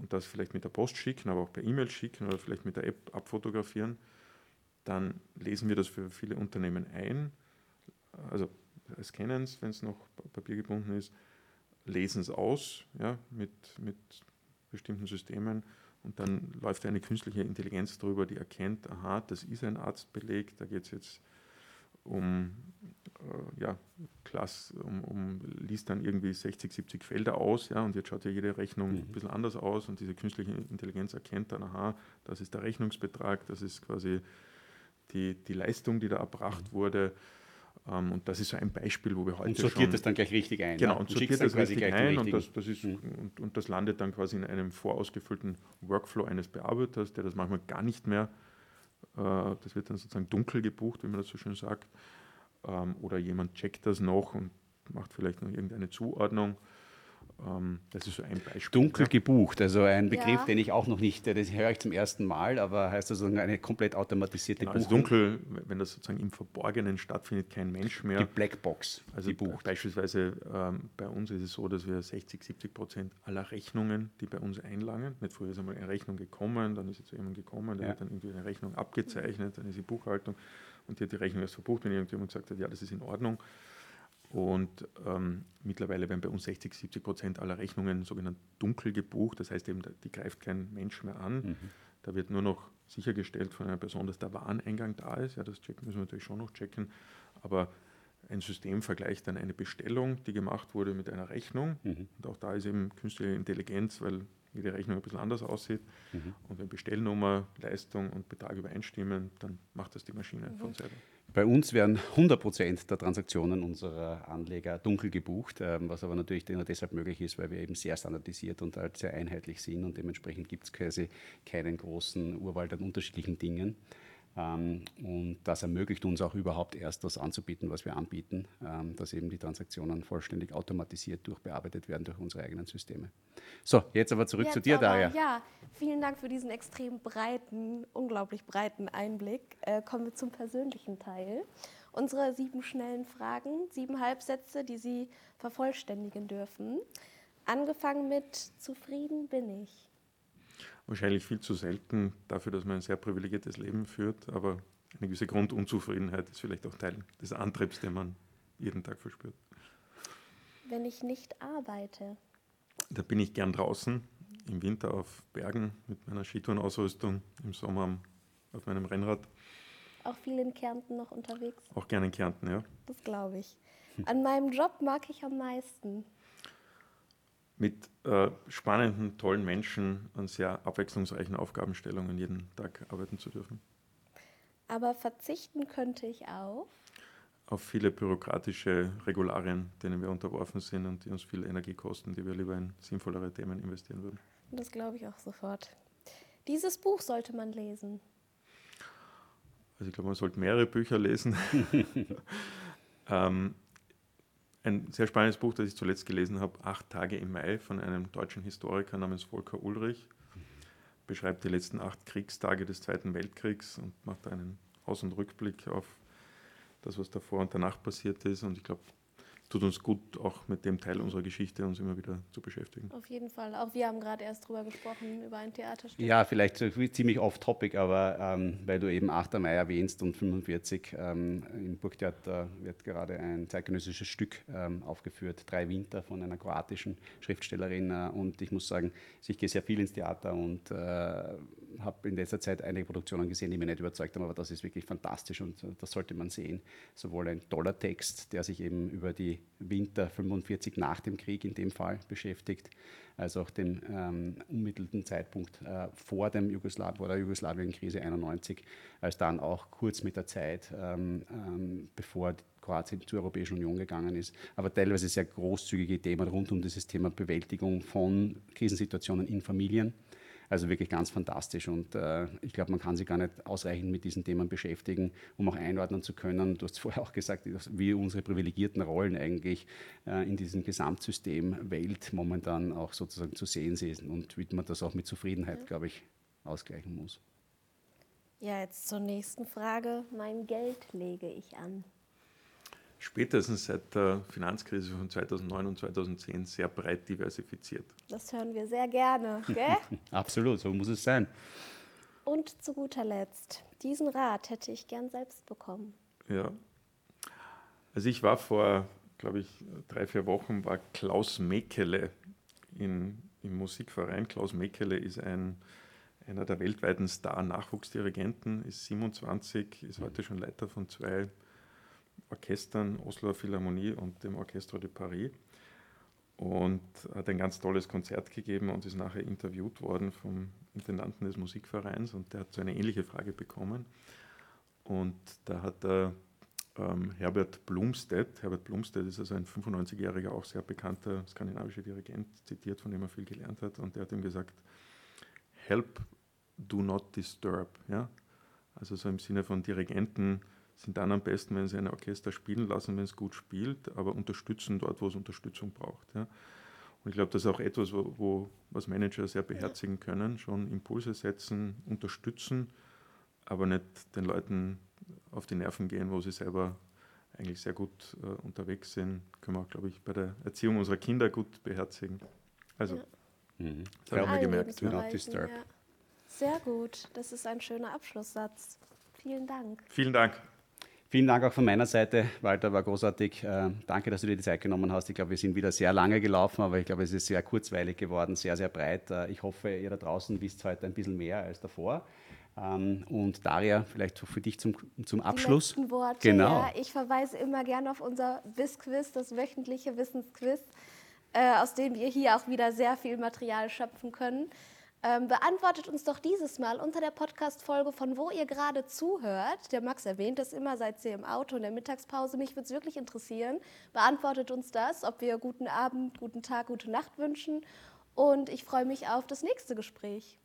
und das vielleicht mit der Post schicken, aber auch per E-Mail schicken oder vielleicht mit der App abfotografieren, dann lesen wir das für viele Unternehmen ein. Also scannen es, wenn es noch papiergebunden ist, lesen es aus ja, mit, mit bestimmten Systemen und dann läuft eine künstliche Intelligenz darüber, die erkennt, aha, das ist ein Arztbeleg, da geht es jetzt um, äh, ja, Klasse, um, um, liest dann irgendwie 60, 70 Felder aus, ja, und jetzt schaut ja jede Rechnung mhm. ein bisschen anders aus und diese künstliche Intelligenz erkennt dann, aha, das ist der Rechnungsbetrag, das ist quasi die, die Leistung, die da erbracht mhm. wurde. Ähm, und das ist so ein Beispiel, wo wir heute. Und sortiert schon, das dann gleich richtig ein. Genau, und, und sortiert das richtig ein und das, das ist, mhm. und, und, das landet dann quasi in einem vorausgefüllten Workflow eines Bearbeiters, der das manchmal gar nicht mehr, das wird dann sozusagen dunkel gebucht, wie man das so schön sagt. Ähm, oder jemand checkt das noch und macht vielleicht noch irgendeine Zuordnung. Ähm, das ist so ein Beispiel. Dunkel gebucht, also ein Begriff, ja. den ich auch noch nicht, das höre ich zum ersten Mal, aber heißt also eine komplett automatisierte genau, also Buchung. Also dunkel, wenn das sozusagen im Verborgenen stattfindet, kein Mensch mehr. Die Blackbox. Also die bucht. beispielsweise ähm, bei uns ist es so, dass wir 60, 70 Prozent aller Rechnungen, die bei uns einlangen, nicht früher ist einmal eine Rechnung gekommen, dann ist jetzt jemand gekommen, der ja. hat dann irgendwie eine Rechnung abgezeichnet, dann ist die Buchhaltung und die hat die Rechnung erst verbucht, wenn irgendjemand gesagt hat, ja, das ist in Ordnung. Und ähm, mittlerweile werden bei uns 60, 70 Prozent aller Rechnungen sogenannt dunkel gebucht. Das heißt eben, die greift kein Mensch mehr an. Mhm. Da wird nur noch sichergestellt von einer Person, dass der Wareneingang da ist. Ja, das checken müssen wir natürlich schon noch checken. Aber ein System vergleicht dann eine Bestellung, die gemacht wurde, mit einer Rechnung. Mhm. Und auch da ist eben künstliche Intelligenz, weil jede Rechnung ein bisschen anders aussieht. Mhm. Und wenn Bestellnummer, Leistung und Betrag übereinstimmen, dann macht das die Maschine mhm. von selber. Bei uns werden 100 Prozent der Transaktionen unserer Anleger dunkel gebucht, ähm, was aber natürlich nur deshalb möglich ist, weil wir eben sehr standardisiert und halt sehr einheitlich sind und dementsprechend gibt es quasi keinen großen Urwald an unterschiedlichen Dingen. Ähm, und das ermöglicht uns auch überhaupt erst das anzubieten, was wir anbieten, ähm, dass eben die Transaktionen vollständig automatisiert durchbearbeitet werden durch unsere eigenen Systeme. So, jetzt aber zurück jetzt zu dir, aber, Daria. Ja, vielen Dank für diesen extrem breiten, unglaublich breiten Einblick. Äh, kommen wir zum persönlichen Teil. Unsere sieben schnellen Fragen, sieben Halbsätze, die Sie vervollständigen dürfen. Angefangen mit Zufrieden bin ich wahrscheinlich viel zu selten dafür, dass man ein sehr privilegiertes Leben führt, aber eine gewisse Grundunzufriedenheit ist vielleicht auch Teil des Antriebs, den man jeden Tag verspürt. Wenn ich nicht arbeite? Da bin ich gern draußen, im Winter auf Bergen mit meiner Skitourenausrüstung, im Sommer auf meinem Rennrad. Auch viel in Kärnten noch unterwegs? Auch gerne in Kärnten, ja. Das glaube ich. An meinem Job mag ich am meisten mit äh, spannenden, tollen Menschen an sehr abwechslungsreichen Aufgabenstellungen jeden Tag arbeiten zu dürfen. Aber verzichten könnte ich auch? Auf viele bürokratische Regularien, denen wir unterworfen sind und die uns viel Energie kosten, die wir lieber in sinnvollere Themen investieren würden. Das glaube ich auch sofort. Dieses Buch sollte man lesen. Also ich glaube, man sollte mehrere Bücher lesen. ähm, ein sehr spannendes Buch, das ich zuletzt gelesen habe, Acht Tage im Mai von einem deutschen Historiker namens Volker Ulrich. Beschreibt die letzten acht Kriegstage des Zweiten Weltkriegs und macht einen Aus- und Rückblick auf das, was davor und danach passiert ist. Und ich glaube, tut uns gut, auch mit dem Teil unserer Geschichte uns immer wieder zu beschäftigen. Auf jeden Fall. Auch wir haben gerade erst drüber gesprochen, über ein Theaterstück. Ja, vielleicht ziemlich off-topic, aber ähm, weil du eben 8. Mai erwähnst und 45, ähm, im Burgtheater wird gerade ein zeitgenössisches Stück ähm, aufgeführt, Drei Winter von einer kroatischen Schriftstellerin. Äh, und ich muss sagen, ich gehe sehr viel ins Theater und äh, habe in letzter Zeit einige Produktionen gesehen, die mich nicht überzeugt haben, aber das ist wirklich fantastisch und äh, das sollte man sehen. Sowohl ein toller Text, der sich eben über die Winter 45 nach dem Krieg in dem Fall beschäftigt, als auch den ähm, unmittelten Zeitpunkt äh, vor, dem Jugoslaw vor der Jugoslawienkrise 91, als dann auch kurz mit der Zeit, ähm, ähm, bevor Kroatien zur Europäischen Union gegangen ist, aber teilweise sehr großzügige Themen rund um dieses Thema Bewältigung von Krisensituationen in Familien also wirklich ganz fantastisch und äh, ich glaube, man kann sich gar nicht ausreichend mit diesen Themen beschäftigen, um auch einordnen zu können. Du hast vorher auch gesagt, wie unsere privilegierten Rollen eigentlich äh, in diesem Gesamtsystem Welt momentan auch sozusagen zu sehen sind und wie man das auch mit Zufriedenheit, ja. glaube ich, ausgleichen muss. Ja, jetzt zur nächsten Frage. Mein Geld lege ich an spätestens seit der Finanzkrise von 2009 und 2010 sehr breit diversifiziert. Das hören wir sehr gerne, gell? Absolut, so muss es sein. Und zu guter Letzt, diesen Rat hätte ich gern selbst bekommen. Ja. Also ich war vor, glaube ich, drei, vier Wochen, war Klaus Mekele in, im Musikverein. Klaus Mekele ist ein, einer der weltweiten Star-Nachwuchsdirigenten, ist 27, ist heute schon Leiter von zwei Orchestern, Osloer Philharmonie und dem Orchestre de Paris. Und hat ein ganz tolles Konzert gegeben und ist nachher interviewt worden vom Intendanten des Musikvereins und der hat so eine ähnliche Frage bekommen. Und da hat er ähm, Herbert Blumstedt, Herbert Blumstedt ist also ein 95-jähriger, auch sehr bekannter skandinavischer Dirigent, zitiert, von dem er viel gelernt hat. Und der hat ihm gesagt, help, do not disturb. Ja? Also so im Sinne von Dirigenten, sind dann am besten, wenn sie ein Orchester spielen lassen, wenn es gut spielt, aber unterstützen dort, wo es Unterstützung braucht. Ja. Und ich glaube, das ist auch etwas, wo, wo, was Manager sehr beherzigen können, schon Impulse setzen, unterstützen, aber nicht den Leuten auf die Nerven gehen, wo sie selber eigentlich sehr gut äh, unterwegs sind. Können wir auch, glaube ich, bei der Erziehung unserer Kinder gut beherzigen. Also, ja. mhm. das haben wir gemerkt. Do not disturb. Ja. Sehr gut, das ist ein schöner Abschlusssatz. Vielen Dank. Vielen Dank. Vielen Dank auch von meiner Seite. Walter, war großartig. Äh, danke, dass du dir die Zeit genommen hast. Ich glaube, wir sind wieder sehr lange gelaufen, aber ich glaube, es ist sehr kurzweilig geworden, sehr, sehr breit. Äh, ich hoffe, ihr da draußen wisst heute ein bisschen mehr als davor. Ähm, und Daria, vielleicht für dich zum, zum Abschluss. Die Worte, genau. Ja, ich verweise immer gerne auf unser Wissquiz, das wöchentliche Wissensquiz, äh, aus dem wir hier auch wieder sehr viel Material schöpfen können. Ähm, beantwortet uns doch dieses Mal unter der Podcast-Folge, von wo ihr gerade zuhört. Der Max erwähnt das immer, seid ihr im Auto in der Mittagspause. Mich würde es wirklich interessieren. Beantwortet uns das, ob wir guten Abend, guten Tag, gute Nacht wünschen. Und ich freue mich auf das nächste Gespräch.